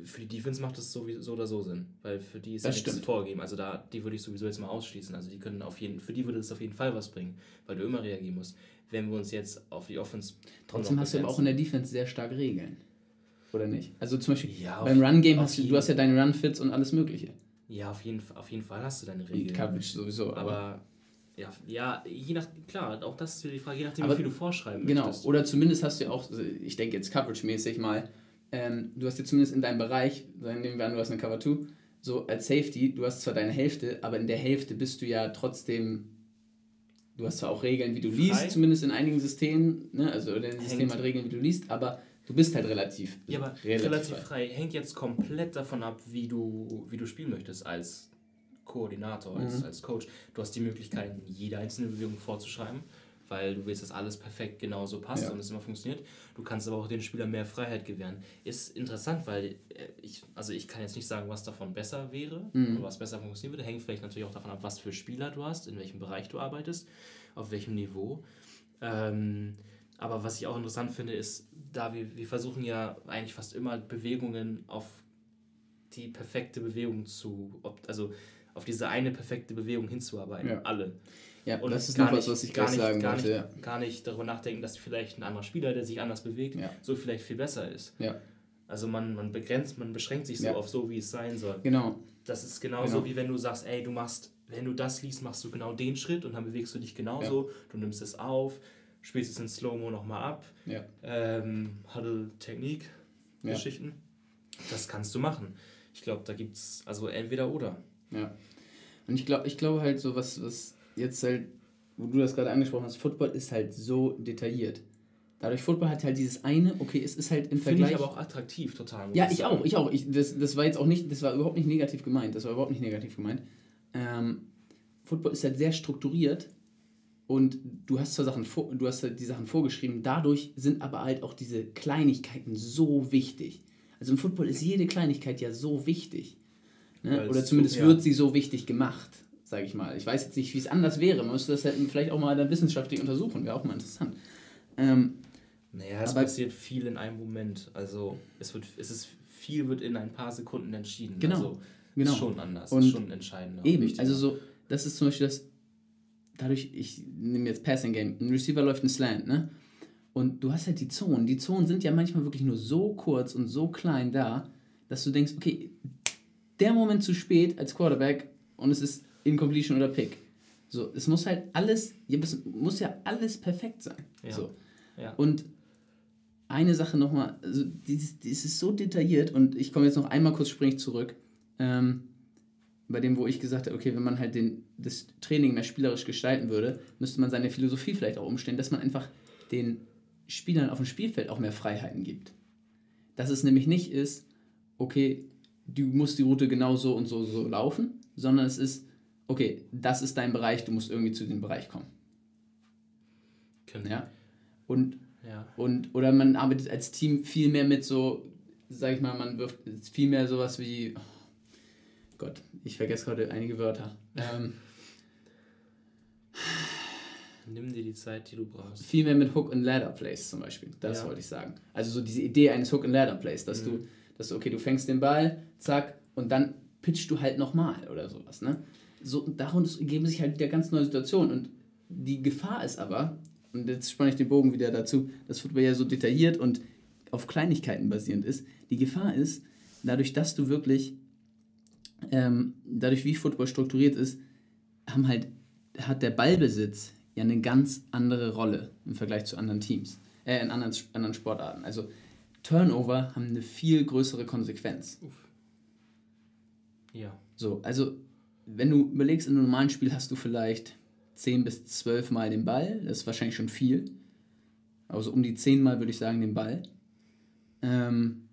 Für die Defense macht das so, so oder so Sinn, weil für die ist das ja nichts vorgegeben. Also da, die würde ich sowieso jetzt mal ausschließen. Also die können auf jeden, für die würde das auf jeden Fall was bringen, weil du immer reagieren musst. Wenn wir uns jetzt auf die Offense. Trotzdem hast du aber auch in der Defense sehr stark Regeln. Oder nicht? Also zum Beispiel ja, beim Run-Game hast du, du hast ja deine Run-Fits und alles Mögliche. Ja, auf jeden, auf jeden Fall hast du deine Regeln. Coverage sowieso. Aber, aber ja, ja, je nach, klar, auch das ist die Frage, je nachdem, aber, wie viel du vorschreiben genau, möchtest. Genau, oder zumindest hast du ja auch, ich denke jetzt Coverage-mäßig mal, ähm, du hast ja zumindest in deinem Bereich, nehmen wir an, du hast eine Cover 2, so als Safety, du hast zwar deine Hälfte, aber in der Hälfte bist du ja trotzdem, du hast zwar auch Regeln, wie du Frei. liest, zumindest in einigen Systemen, ne? also in dem System hat Regeln, wie du liest, aber Du bist halt relativ. Ja, aber relativ, relativ frei. frei. Hängt jetzt komplett davon ab, wie du, wie du spielen möchtest als Koordinator, als, mhm. als Coach. Du hast die Möglichkeit, jede einzelne Bewegung vorzuschreiben, weil du willst, dass alles perfekt genauso passt ja. und es immer funktioniert. Du kannst aber auch den Spieler mehr Freiheit gewähren. Ist interessant, weil äh, ich, also ich kann jetzt nicht sagen, was davon besser wäre mhm. oder was besser funktionieren würde. Hängt vielleicht natürlich auch davon ab, was für Spieler du hast, in welchem Bereich du arbeitest, auf welchem Niveau. Ähm, aber was ich auch interessant finde, ist, da wir, wir versuchen ja eigentlich fast immer Bewegungen auf die perfekte Bewegung zu, also auf diese eine perfekte Bewegung hinzuarbeiten. Ja. Alle. Ja, und das ist gar noch was, was ich gar nicht, sagen gar wollte. Nicht, ja. Gar nicht darüber nachdenken, dass vielleicht ein anderer Spieler, der sich anders bewegt, ja. so vielleicht viel besser ist. Ja. Also man, man begrenzt, man beschränkt sich so auf so, wie es sein soll. Genau. Das ist genauso genau. wie wenn du sagst, ey, du machst, wenn du das liest, machst du genau den Schritt und dann bewegst du dich genauso, du nimmst es auf, spielst es in Slow-Mo nochmal ab. Ja. Ähm, Huddle-Technik, ja. Geschichten. Das kannst du machen. Ich glaube, da gibt es also entweder oder. Ja. Und ich glaube ich glaub halt so, was, was jetzt halt, wo du das gerade angesprochen hast, Football ist halt so detailliert. Dadurch Football hat halt dieses eine, okay, es ist halt im Finde Vergleich. ich aber auch attraktiv, total. Ja, ich sagen. auch, ich auch. Ich, das, das war jetzt auch nicht, das war überhaupt nicht negativ gemeint. Das war überhaupt nicht negativ gemeint. Ähm, Football ist halt sehr strukturiert und du hast zwar Sachen vor, du hast halt die Sachen vorgeschrieben, dadurch sind aber halt auch diese Kleinigkeiten so wichtig. Also im Football ist jede Kleinigkeit ja so wichtig. Ne? Oder es zumindest so- ja. wird sie so wichtig gemacht, sage ich mal. Ich weiß jetzt nicht, wie es anders wäre. Man müsste das halt vielleicht auch mal dann wissenschaftlich untersuchen, wäre auch mal interessant. Ähm, Naja, es Aber- passiert viel in einem Moment. Also es wird, es ist viel wird in ein paar Sekunden entschieden. Genau, Also, genau. Ist schon anders. Und ist schon entscheidender. Eben, wichtiger. also so, das ist zum Beispiel das, dadurch, ich nehme jetzt Passing Game, ein Receiver läuft ein Slant, ne? Und du hast halt die Zonen. Die Zonen sind ja manchmal wirklich nur so kurz und so klein da, dass du denkst, okay, der Moment zu spät als Quarterback und es ist Incompletion oder Pick. So, es muss halt alles, es muss ja alles perfekt sein. Ja. So. Ja. Und eine Sache nochmal, also dieses, dieses ist so detailliert und ich komme jetzt noch einmal kurz springe zurück. Ähm, bei dem, wo ich gesagt habe, okay, wenn man halt den, das Training mehr spielerisch gestalten würde, müsste man seine Philosophie vielleicht auch umstellen, dass man einfach den Spielern auf dem Spielfeld auch mehr Freiheiten gibt. Dass es nämlich nicht ist, okay, du musst die Route genau so und so so laufen, sondern es ist, okay, das ist dein Bereich, du musst irgendwie zu dem Bereich kommen. Können- Ja? Und ja. und, oder man arbeitet als Team viel mehr mit so, sag ich mal, man wirft viel mehr sowas wie, oh Gott, ich vergesse gerade einige Wörter. Ähm, Nimm dir die Zeit, die du brauchst. viel mehr mit Hook and Ladder Plays zum Beispiel. Das Ja. wollte ich sagen. Also so diese Idee eines Hook and Ladder Plays, dass du, dass du, okay, du fängst den Ball, zack, und dann pitchst du halt nochmal oder sowas, ne? So, daraus geben sich halt wieder ganz neue Situationen und die Gefahr ist aber, und jetzt spanne ich den Bogen wieder dazu, dass Football ja so detailliert und auf Kleinigkeiten basierend ist. Die Gefahr ist, dadurch, dass du wirklich, ähm, dadurch wie Football strukturiert ist, haben halt, hat der Ballbesitz ja eine ganz andere Rolle im Vergleich zu anderen Teams, äh, in anderen, anderen Sportarten. Also Turnover haben eine viel größere Konsequenz. Ja. So, also wenn du überlegst, in einem normalen Spiel hast du vielleicht 10 bis 12 Mal den Ball, das ist wahrscheinlich schon viel. Also um die 10 Mal würde ich sagen den Ball. Ähm,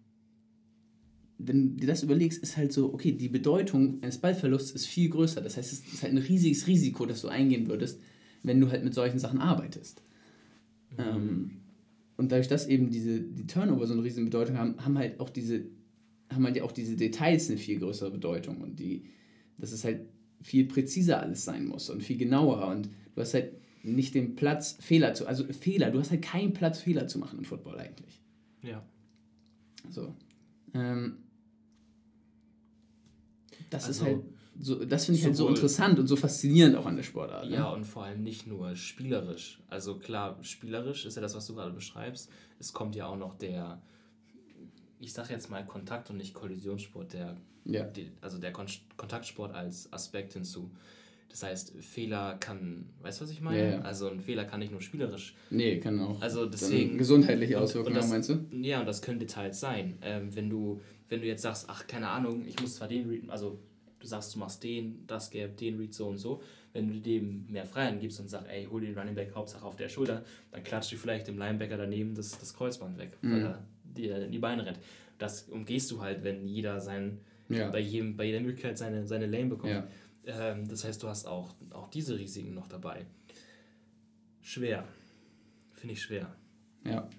wenn du dir das überlegst, ist halt so, okay, die Bedeutung eines Ballverlusts ist viel größer. Das heißt, es ist halt ein riesiges Risiko, das du eingehen würdest, wenn du halt mit solchen Sachen arbeitest. Ähm, und dadurch, dass eben diese, die Turnover so eine riesige Bedeutung haben, haben halt auch diese, haben halt auch diese Details eine viel größere Bedeutung und die, dass es halt viel präziser alles sein muss und viel genauer und du hast halt nicht den Platz, Fehler zu, also Fehler, du hast halt keinen Platz, Fehler zu machen im Football eigentlich. Ja. So. Ähm, das ist Also, halt so, das finde ich halt so interessant und so faszinierend auch an der Sportart. Ne? Ja, und vor allem nicht nur spielerisch. Also klar, spielerisch ist ja das, was du gerade beschreibst. Es kommt ja auch noch der, ich sag jetzt mal Kontakt- und nicht Kollisionssport, der, Ja. die, also der Kon Kontaktsport als Aspekt hinzu. Das heißt, Fehler kann, weißt du, was ich meine? Ja, ja. Also ein Fehler kann nicht nur spielerisch. Nee, kann auch Also deswegen. gesundheitliche und- Auswirkungen und das, haben, meinst du? Ja, und das können Details sein. Ähm, wenn, du, wenn du jetzt sagst, ach, keine Ahnung, ich muss zwar den also du sagst, du machst den, das Gap, den Read so und so, wenn du dem mehr Freiheit gibst und sagst, ey, hol den Running Back Hauptsache auf der Schulter, dann klatscht du vielleicht dem Linebacker daneben das, das Kreuzband weg, weil Mhm. er dir in die Beine rennt. Das umgehst du halt, wenn jeder sein, Ja. bei, jedem, bei jeder Möglichkeit seine, seine Lane bekommt. Ja. Ähm, das heißt, du hast auch, auch diese Risiken noch dabei. Schwer. Finde ich schwer. Ja.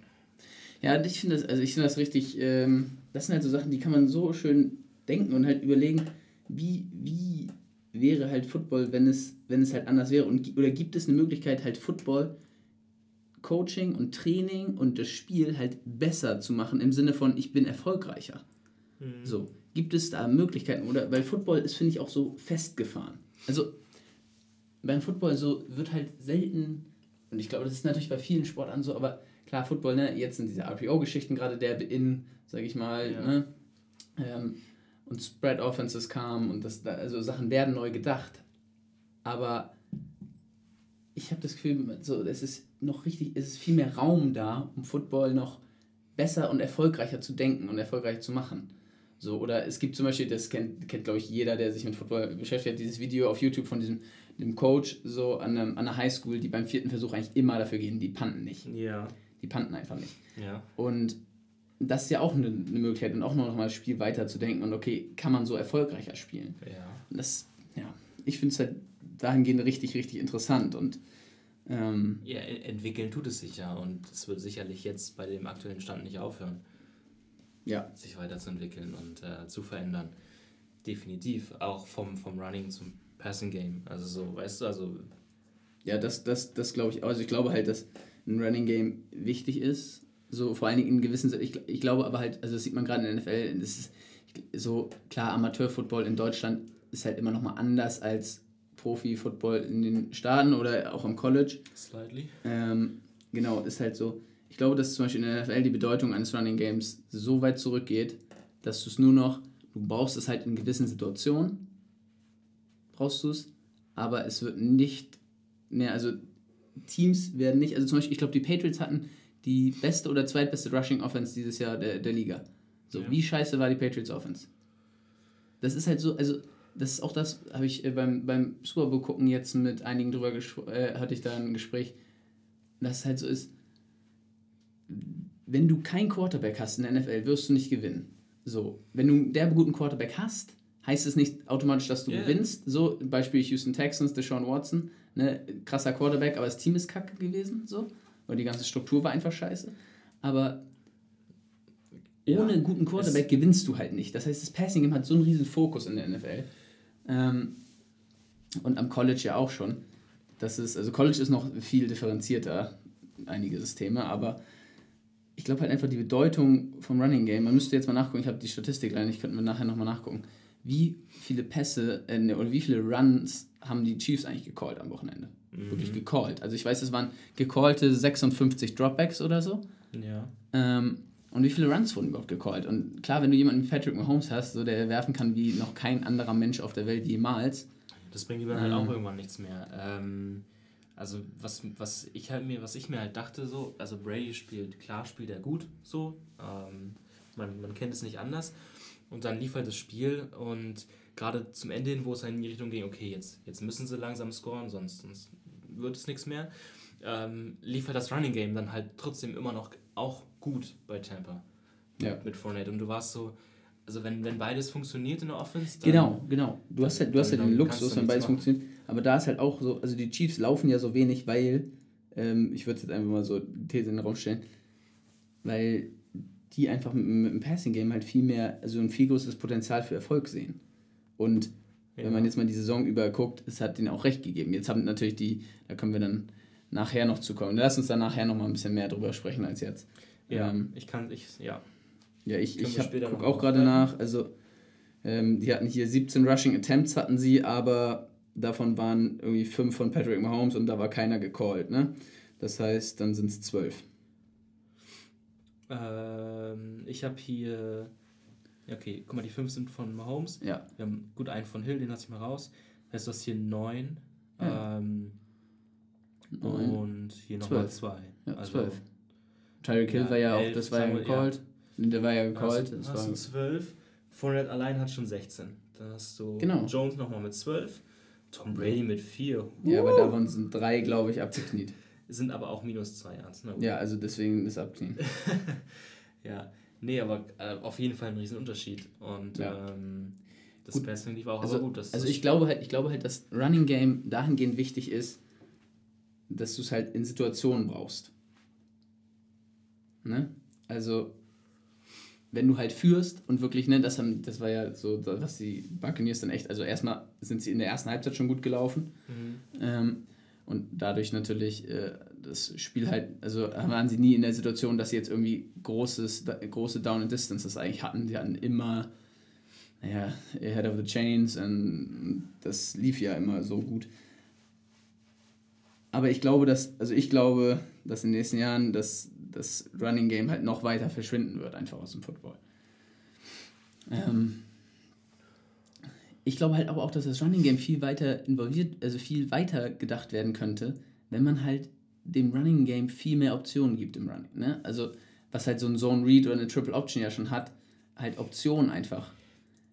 Ja, ich finde das, also ich finde das richtig, ähm, das sind halt so Sachen, die kann man so schön denken und halt überlegen, wie, wie wäre halt Football, wenn es, wenn es halt anders wäre. Und, oder gibt es eine Möglichkeit, halt Football, Coaching und Training und das Spiel halt besser zu machen, im Sinne von, ich bin erfolgreicher. So, gibt es da Möglichkeiten? Oder, weil Football ist, finde ich, auch so festgefahren. Also, beim Football so wird halt selten, und ich glaube, das ist natürlich bei vielen Sportarten so, aber klar, Football, ne, jetzt sind diese RPO-Geschichten gerade der in, sage ich mal, Ja. ne, ähm, und Spread Offenses kamen und das, da- also Sachen werden neu gedacht. Aber ich habe das Gefühl, so, es ist noch richtig, es ist viel mehr Raum da, um Football noch besser und erfolgreicher zu denken und erfolgreich zu machen. So, oder es gibt zum Beispiel, das kennt, kennt glaube ich jeder, der sich mit Football beschäftigt hat, dieses Video auf YouTube von diesem dem Coach so an, einem, an einer Highschool, die beim vierten Versuch eigentlich immer dafür gehen, die panten nicht. Ja. Die panten einfach nicht. Ja. Und das ist ja auch eine, eine Möglichkeit und auch noch mal das Spiel weiterzudenken und okay, kann man so erfolgreicher spielen? Ja. Das, ja, ich finde es halt dahingehend richtig, richtig interessant und ähm, Ja, entwickeln tut es sich ja und es wird sicherlich jetzt bei dem aktuellen Stand nicht aufhören, ja, sich weiterzuentwickeln und äh, zu verändern. Definitiv. Auch vom, vom Running zum Passing Game. Also so, weißt du, also ja, das, das, das glaube ich, also ich glaube halt, dass ein Running Game wichtig ist, so vor allen Dingen in gewissen, ich, ich glaube aber halt, also das sieht man gerade in der NFL, das ist so, klar, Amateurfootball in Deutschland ist halt immer noch mal anders als Profi-Football in den Staaten oder auch am College. slightly. Ähm, genau, ist halt so. Ich glaube, dass zum Beispiel in der NFL die Bedeutung eines Running Games so weit zurückgeht, dass du es nur noch, du brauchst es halt in gewissen Situationen, brauchst du es, aber es wird nicht mehr, also Teams werden nicht, also zum Beispiel, ich glaube, die Patriots hatten die beste oder zweitbeste Rushing Offense dieses Jahr der, der Liga. So, Ja. wie scheiße war die Patriots Offense? Das ist halt so, also das ist auch das, habe ich äh, beim, beim Super Bowl gucken jetzt mit einigen drüber, äh, hatte ich da ein Gespräch, dass es halt so ist, wenn du keinen Quarterback hast in der NFL, wirst du nicht gewinnen. So, wenn du einen derbe guten Quarterback hast, heißt es nicht automatisch, dass du Ja. gewinnst. So, Beispiel Houston Texans, Deshaun Watson, ne, krasser Quarterback, aber das Team ist kacke gewesen, so, weil die ganze Struktur war einfach scheiße. Aber Ja, ohne einen guten Quarterback gewinnst du halt nicht. Das heißt, das Passing Game hat so einen riesen Fokus in der NFL. Ähm, und am College ja auch schon. Das ist, also College ist noch viel differenzierter, einige Systeme, aber ich glaube halt einfach die Bedeutung vom Running Game, man müsste jetzt mal nachgucken, ich habe die Statistik leider nicht, könnten wir nachher nochmal nachgucken. Wie viele Pässe äh, ne, oder wie viele Runs haben die Chiefs eigentlich gecallt am Wochenende? Wirklich gecallt. Also ich weiß, es waren gecallte 56 Dropbacks oder so. Ja. Ähm, und wie viele Runs wurden überhaupt gecallt? Und klar, wenn du jemanden wie Patrick Mahomes hast, so der werfen kann wie noch kein anderer Mensch auf der Welt jemals. Das bringt ihm dann halt Ähm. auch irgendwann nichts mehr. Ähm, also was, was ich halt mir, was ich mir halt dachte so, also Brady spielt, klar spielt er gut, so. Ähm, man, man kennt es nicht anders. Und dann lief halt das Spiel und gerade zum Ende hin, wo es halt in die Richtung ging, okay, jetzt, jetzt müssen sie langsam scoren, sonst, sonst wird es nichts mehr, ähm, lief halt das Running Game dann halt trotzdem immer noch auch gut bei Tampa. Ja. Mit Fournette. Und du warst so, also wenn, wenn beides funktioniert in der Offense, dann Genau, genau. Du hast halt, du hast halt den Luxus, wenn beides machen. funktioniert. Aber da ist halt auch so, also die Chiefs laufen ja so wenig, weil, ähm, ich würde es jetzt einfach mal so These in den Raum stellen, weil die einfach mit, mit dem Passing-Game halt viel mehr, also ein viel größeres Potenzial für Erfolg sehen. Und wenn man jetzt mal die Saison über guckt, es hat denen auch recht gegeben. Jetzt haben natürlich die, da können wir dann nachher noch zukommen. Lass uns dann nachher noch mal ein bisschen mehr drüber sprechen als jetzt. Ja, Ähm, ich kann, ich, ja. ja, ich, ich wir hab, später guck noch auch gerade nach. Also, ähm, die hatten hier 17 Rushing Attempts, hatten sie, aber davon waren irgendwie 5 von Patrick Mahomes und da war keiner gecallt. Ne? Das heißt, dann sind es 12. Ähm, ich habe hier, ja, okay, guck mal, die 5 sind von Mahomes. Ja, Wir haben gut einen von Hill, den lasse ich mal raus. Das heißt, du hast hier 9. Ja. Ähm, Neun. und hier nochmal Zwölf. 2. ja 12. Tyreek Hill ja, war ja auch, elf, das war ja gecallt. Der war ja Hast, gecallt. Das hast war, du 12. Fournette allein hat schon 16. Dann hast du Genau. Jones nochmal mit 12. Tom Brady mit 4. ja, aber davon sind drei, glaube ich, abgekniet. Sind aber auch minus 2 Yards. Ja, also deswegen ist abkniet. Ja, nee, aber äh, auf jeden Fall ein Riesenunterschied. Und Ja. ähm, das Gut. Passing lief auch, Also, aber gut. Das, also ich glaube halt, ich glaube halt, dass Running Game dahingehend wichtig ist, dass du es halt in Situationen brauchst. Ne? Also, wenn du halt führst und wirklich, ne, das, haben, das war ja so, was die Buccaneers dann echt, also erstmal sind sie in der ersten Halbzeit schon gut gelaufen Mhm. ähm, und dadurch natürlich äh, das Spiel halt, also waren sie nie in der Situation, dass sie jetzt irgendwie großes, große Down and Distances eigentlich hatten. Die hatten immer, naja, Ahead of the Chains und das lief ja immer so gut. Aber ich glaube, dass, also ich glaube, dass in den nächsten Jahren das, das Running Game halt noch weiter verschwinden wird, einfach aus dem Football. Ähm, ich glaube halt aber auch, dass das Running Game viel weiter involviert, also viel weiter gedacht werden könnte, wenn man halt dem Running Game viel mehr Optionen gibt im Running. Ne? Also, was halt so ein Zone Read oder eine Triple Option ja schon hat, halt Optionen einfach.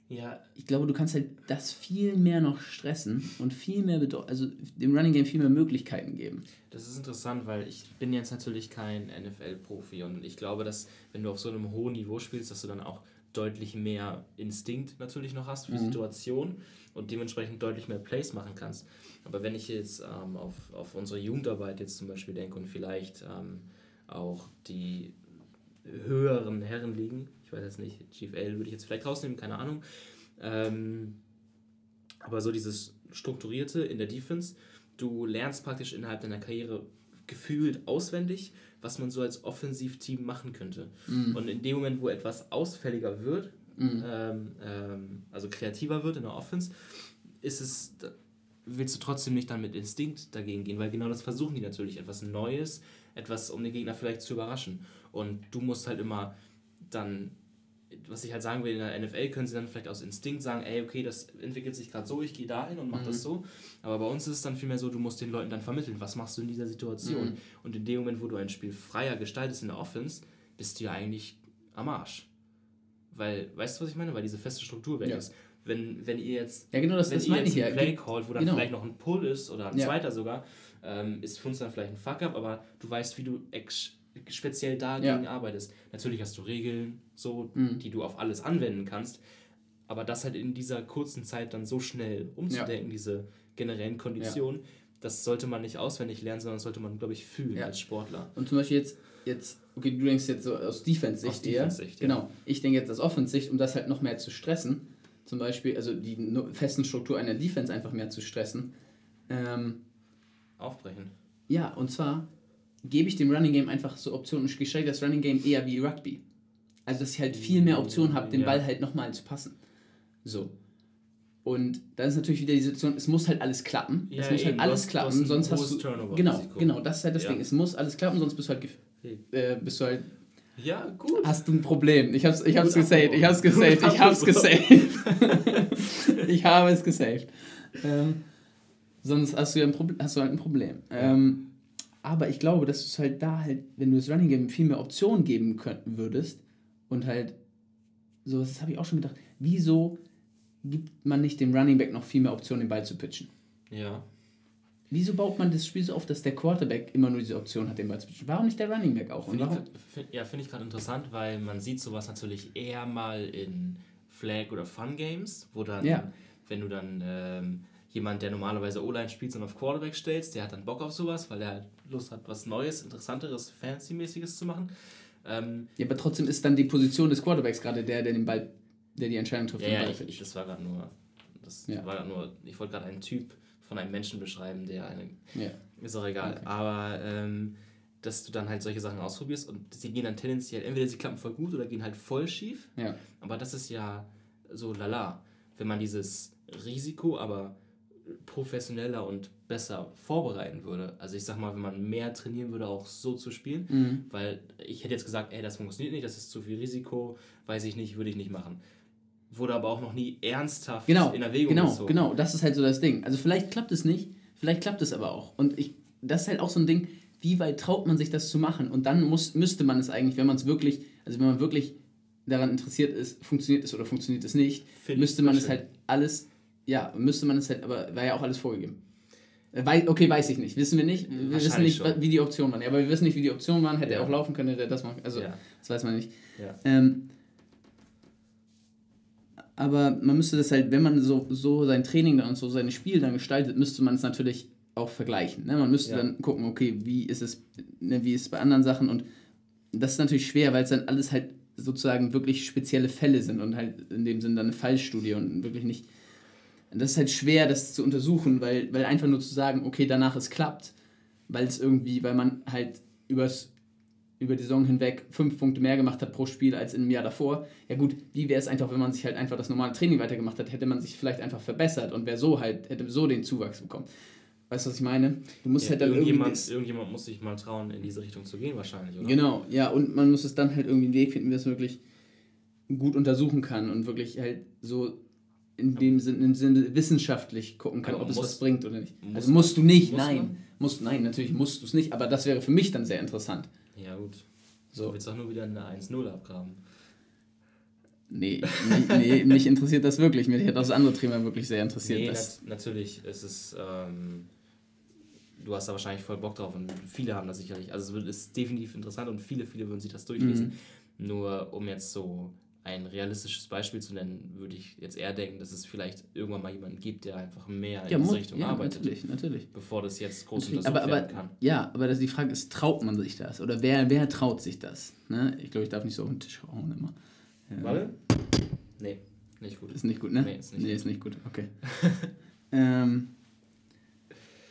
Ja. Ich glaube, du kannst halt das viel mehr noch stressen und viel mehr also dem Running Game viel mehr Möglichkeiten geben. Das ist interessant, weil ich bin jetzt natürlich kein NFL-Profi und ich glaube, dass wenn du auf so einem hohen Niveau spielst, dass du dann auch deutlich mehr Instinkt natürlich noch hast für Mhm. Situationen und dementsprechend deutlich mehr Plays machen kannst. Aber wenn ich jetzt ähm, auf, auf unsere Jugendarbeit jetzt zum Beispiel denke und vielleicht ähm, auch die höheren Herren liegen, ich weiß jetzt nicht, GFL würde ich jetzt vielleicht rausnehmen, keine Ahnung, ähm, aber so dieses Strukturierte in der Defense, du lernst praktisch innerhalb deiner Karriere gefühlt auswendig, was man so als Offensivteam machen könnte. Und in dem Moment, wo etwas ausfälliger wird, ähm, ähm, also kreativer wird in der Offense, ist es, willst du trotzdem nicht dann mit Instinkt dagegen gehen, weil genau das versuchen die natürlich, etwas Neues, etwas, um den Gegner vielleicht zu überraschen. Und du musst halt immer dann, was ich halt sagen will, in der NFL können sie dann vielleicht aus Instinkt sagen, ey, okay, das entwickelt sich gerade so, ich gehe dahin und mache das so. Aber bei uns ist es dann vielmehr so, du musst den Leuten dann vermitteln, was machst du in dieser Situation. Mhm. Und in dem Moment, wo du ein Spiel freier gestaltest in der Offense, bist du ja eigentlich am Arsch. Weil, weißt du, was ich meine? Weil diese feste Struktur weg Ja. ist. Wenn, wenn ihr jetzt, Ja, genau, das, wenn das ihr jetzt ja. einen Play callt, wo dann Genau. vielleicht noch ein Pull ist oder ein Ja. zweiter sogar, ähm, ist für uns dann vielleicht ein Fuck-up, aber du weißt, wie du ex speziell Ja. dagegen arbeitest. Natürlich hast du Regeln, so, Mhm. die du auf alles anwenden kannst, aber das halt in dieser kurzen Zeit dann so schnell umzudenken, diese generellen Konditionen, das sollte man nicht auswendig lernen, sondern sollte man, glaube ich, fühlen Ja. als Sportler. Und zum Beispiel jetzt, jetzt okay, du denkst jetzt so aus Defense-Sicht Aus eher. Defense-Sicht, ja. Genau. Ich denke jetzt aus Offense-Sicht, um das halt noch mehr zu stressen. Zum Beispiel, also die festen Struktur einer Defense einfach mehr zu stressen. Ähm, Aufbrechen. ja, und zwar gebe ich dem Running Game einfach so Optionen. Ich gestalte das Running Game eher wie Rugby. Also, dass ich halt viel mehr Optionen habe, den Ja. Ball halt nochmal zu passen. So. Und dann ist natürlich wieder die Situation, es muss halt alles klappen. Ja, es muss eben, halt du alles klappen, sonst hast du. Genau, genau, das ist halt das Ja. Ding. Es muss alles klappen, sonst bist du halt. Äh, bist du halt Ja, gut. Hast du ein Problem? Ich hab's, ich hab's Gut gesaved, ich hab's gesaved, ich hab's gesaved. ich habe es gesaved. Ähm, sonst hast du ja ein Problem, hast du halt ein Problem. Ähm, aber ich glaube, dass du es halt da halt, wenn du das Running Game viel mehr Optionen geben könnten würdest und halt sowas, das habe ich auch schon gedacht, wieso gibt man nicht dem Running Back noch viel mehr Optionen, den Ball zu pitchen? Ja. Wieso baut man das Spiel so auf, dass der Quarterback immer nur diese Option hat, den Ball zu pitchen? Warum nicht der Running Back auch? Warum? ich, find, ja, finde ich gerade interessant, weil man sieht sowas natürlich eher mal in Flag- oder Fun-Games, wo dann, Ja. wenn du dann ähm, jemand, der normalerweise O-Line spielt, sondern auf Quarterback stellst, der hat dann Bock auf sowas, weil er halt Lust hat, was Neues, Interessanteres, Fancy-mäßiges zu machen. Ähm, Ja, aber trotzdem ist dann die Position des Quarterbacks gerade der, der den Ball, der die Entscheidung trifft, ja, ja, ich, pitcht. das war gerade nur, das Ja. war nur, ich wollte gerade einen Typ von einem Menschen beschreiben, der eine Ja. Ist auch egal. Okay. Aber ähm, dass du dann halt solche Sachen ausprobierst und sie gehen dann tendenziell, entweder sie klappen voll gut oder gehen halt voll schief. Ja. Aber das ist ja so lala. Wenn man dieses Risiko aber professioneller und besser vorbereiten würde. Also ich sag mal, wenn man mehr trainieren würde, auch so zu spielen. Mhm. Weil ich hätte jetzt gesagt, ey, das funktioniert nicht, das ist zu viel Risiko, weiß ich nicht, würde ich nicht machen. Wurde aber auch noch nie ernsthaft Genau, in Erwägung genau, gezogen. genau. Das ist halt so das Ding. Also vielleicht klappt es nicht, vielleicht klappt es aber auch. Und ich, das ist halt auch so ein Ding, wie weit traut man sich das zu machen? Und dann muss, müsste man es eigentlich, wenn man es wirklich, also wenn man wirklich daran interessiert ist, funktioniert es oder funktioniert es nicht, Find müsste man es halt alles, ja, müsste man es halt, aber war ja auch alles vorgegeben. Äh, Wei okay, weiß ich nicht. Wissen wir nicht. Wir wissen nicht, schon. wie die Optionen waren. Ja, aber wir wissen nicht, wie die Optionen waren. Hätte Ja. er auch laufen können, hätte er das machen Also, Ja. das weiß man nicht. Ja. Ähm, aber man müsste das halt, wenn man so, so sein Training dann und so sein Spiel dann gestaltet, müsste man es natürlich auch vergleichen. Ne? Man müsste Ja. dann gucken, okay, wie ist es, ne, wie ist es bei anderen Sachen und das ist natürlich schwer, weil es dann alles halt sozusagen wirklich spezielle Fälle sind und halt in dem Sinne dann eine Fallstudie und wirklich nicht. Das ist halt schwer, das zu untersuchen, weil, weil einfach nur zu sagen, okay, danach es klappt, weil es irgendwie, weil man halt übers, über die Saison hinweg fünf Punkte mehr gemacht hat pro Spiel als im Jahr davor. Ja gut, wie wäre es einfach, wenn man sich halt einfach das normale Training weitergemacht hat, hätte man sich vielleicht einfach verbessert und wäre so halt, hätte so den Zuwachs bekommen. Weißt du, was ich meine? Du musst Ja, halt dann irgendjemand, irgendjemand muss sich mal trauen, in diese Richtung zu gehen, wahrscheinlich, oder? Genau, ja, und man muss es dann halt irgendwie einen Weg finden, wie es wirklich gut untersuchen kann und wirklich halt so in dem Sinne, im Sinne wissenschaftlich gucken kann, Aber ob es muss- was bringt oder nicht. also musst du nicht, muss nein. man? Musst, nein, natürlich musst du es nicht, aber das wäre für mich dann sehr interessant. Ja, gut. So. Du willst auch nur wieder eine 1-0 abgraben. Nee, nee, nee, mich interessiert das wirklich. Mich hat das andere Thema wirklich sehr interessiert. Nee, das, nat natürlich ist es, ähm, du hast da wahrscheinlich voll Bock drauf und viele haben das sicherlich. Also es ist definitiv interessant und viele, viele würden sich das durchlesen. Mhm. Nur um jetzt so ein realistisches Beispiel zu nennen, würde ich jetzt eher denken, dass es vielleicht irgendwann mal jemanden gibt, der einfach mehr Ja, in diese Richtung ja, arbeitet. natürlich, natürlich. Bevor das jetzt groß Natürlich, untersucht aber, aber, werden kann. ja, aber das, die Frage ist, traut man sich das? Oder wer, wer traut sich das? Ne? Ich glaube, ich darf nicht so auf den Tisch hauen immer. Ja. Warte? Nee, nicht gut. Ist nicht gut, ne? Nee, ist nicht nee, gut. ist nicht gut. Okay. ähm,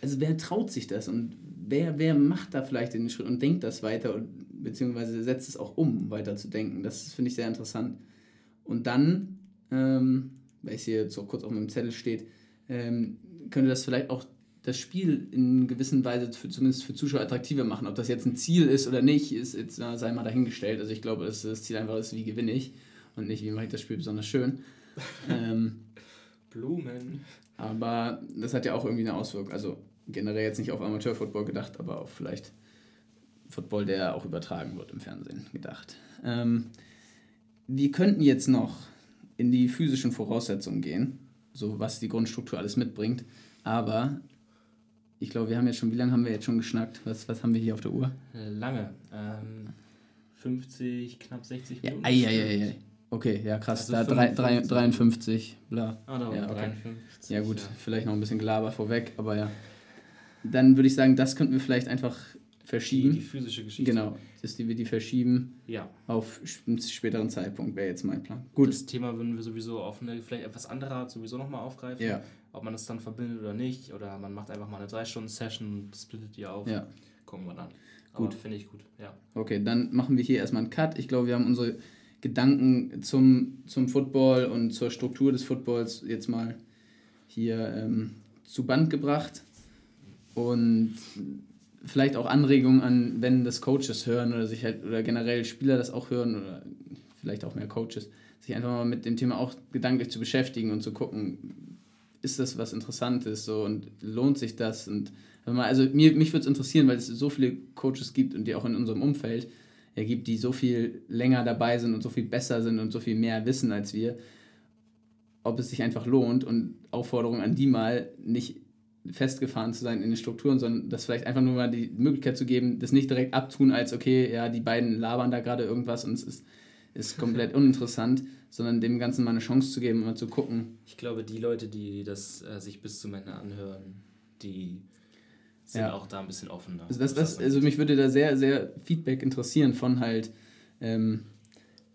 also wer traut sich das und wer, wer macht da vielleicht den Schritt und denkt das weiter und beziehungsweise setzt es auch um, weiter zu denken. Das finde ich sehr interessant. Und dann, ähm, weil es hier jetzt auch kurz auf meinem Zettel steht, ähm, könnte das vielleicht auch das Spiel in gewisser Weise für, zumindest für Zuschauer attraktiver machen. Ob das jetzt ein Ziel ist oder nicht, ist jetzt na, sei mal dahingestellt. Also ich glaube, dass das Ziel einfach ist, wie gewinne ich und nicht, wie mache ich das Spiel besonders schön. ähm, Blumen. aber das hat ja auch irgendwie eine Auswirkung. Also generell jetzt nicht auf Amateurfootball gedacht, aber auf vielleicht Football, der auch übertragen wird im Fernsehen gedacht. Ähm, wir könnten jetzt noch in die physischen Voraussetzungen gehen, so was die Grundstruktur alles mitbringt. Aber ich glaube, wir haben jetzt schon, wie lange haben wir jetzt schon geschnackt? Was, was haben wir hier auf der Uhr? Lange. Ähm, 50, knapp 60 Ja, Minuten. ei, ei, ei, ei. Okay, ja krass. Also da drei, drei, 55. 53, bla. Ah, da Ja, okay. 53. Ja gut, vielleicht noch ein bisschen Gelaber vorweg, aber ja. Dann würde ich sagen, das könnten wir vielleicht einfach Die, die verschieben. physische Geschichte. Genau, dass die, wir die verschieben Ja. auf einen späteren Zeitpunkt, wäre jetzt mein Plan. Gut. Das Thema würden wir sowieso auf eine vielleicht etwas anderer Art sowieso nochmal aufgreifen. ja, Ob man das dann verbindet oder nicht. Oder man macht einfach mal eine 3-Stunden-Session, splittet die auf. ja. Gucken wir dann. Aber Gut. Finde ich gut, ja. Okay, dann machen wir hier erstmal einen Cut. Ich glaube, wir haben unsere Gedanken zum, zum Football und zur Struktur des Footballs jetzt mal hier ähm, zu Band gebracht. Und vielleicht auch Anregungen an, wenn das Coaches hören oder sich halt oder generell Spieler das auch hören oder vielleicht auch mehr Coaches, sich einfach mal mit dem Thema auch gedanklich zu beschäftigen und zu gucken, ist das was Interessantes so und lohnt sich das? Und also mir, mich würde es interessieren, weil es so viele Coaches gibt und die auch in unserem Umfeld ja, gibt, die so viel länger dabei sind und so viel besser sind und so viel mehr wissen als wir, ob es sich einfach lohnt und Aufforderung an die mal nicht festgefahren zu sein in den Strukturen, sondern das vielleicht einfach nur mal die Möglichkeit zu geben, das nicht direkt abtun als, okay, ja, die beiden labern da gerade irgendwas und es ist, ist komplett uninteressant, sondern dem Ganzen mal eine Chance zu geben und mal zu gucken. Ich glaube, die Leute, die das äh, sich bis zum Ende anhören, die sind Ja. auch da ein bisschen offener. Also, das, das, also mich würde da sehr, sehr Feedback interessieren von halt ähm,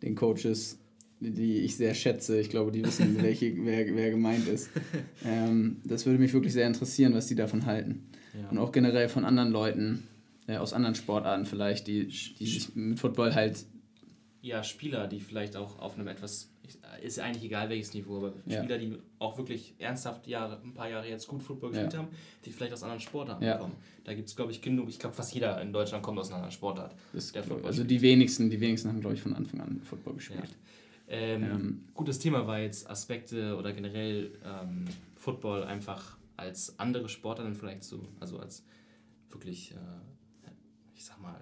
den Coaches, die- ich sehr schätze. Ich glaube, die wissen, welche, wer, wer gemeint ist. Ähm, das würde mich wirklich sehr interessieren, was die davon halten. ja. Und auch generell von anderen Leuten, äh, aus anderen Sportarten vielleicht, die, die sich mit Football halt, ja, Spieler, die vielleicht auch auf einem etwas, ist eigentlich egal welches Niveau, aber Ja. Spieler, die auch wirklich ernsthaft Jahre, ein paar Jahre jetzt gut Football gespielt Ja. haben, die vielleicht aus anderen Sportarten kommen. Da gibt es, glaube ich, genug. Ich glaube, fast jeder in Deutschland kommt aus einer anderen Sportart. also die wenigsten, die wenigsten haben, glaube ich, von Anfang an Football gespielt. Ähm, Ähm. Gutes Thema war jetzt Aspekte oder generell ähm, Football einfach als andere Sportarten vielleicht so, also als wirklich, äh, ich sag mal,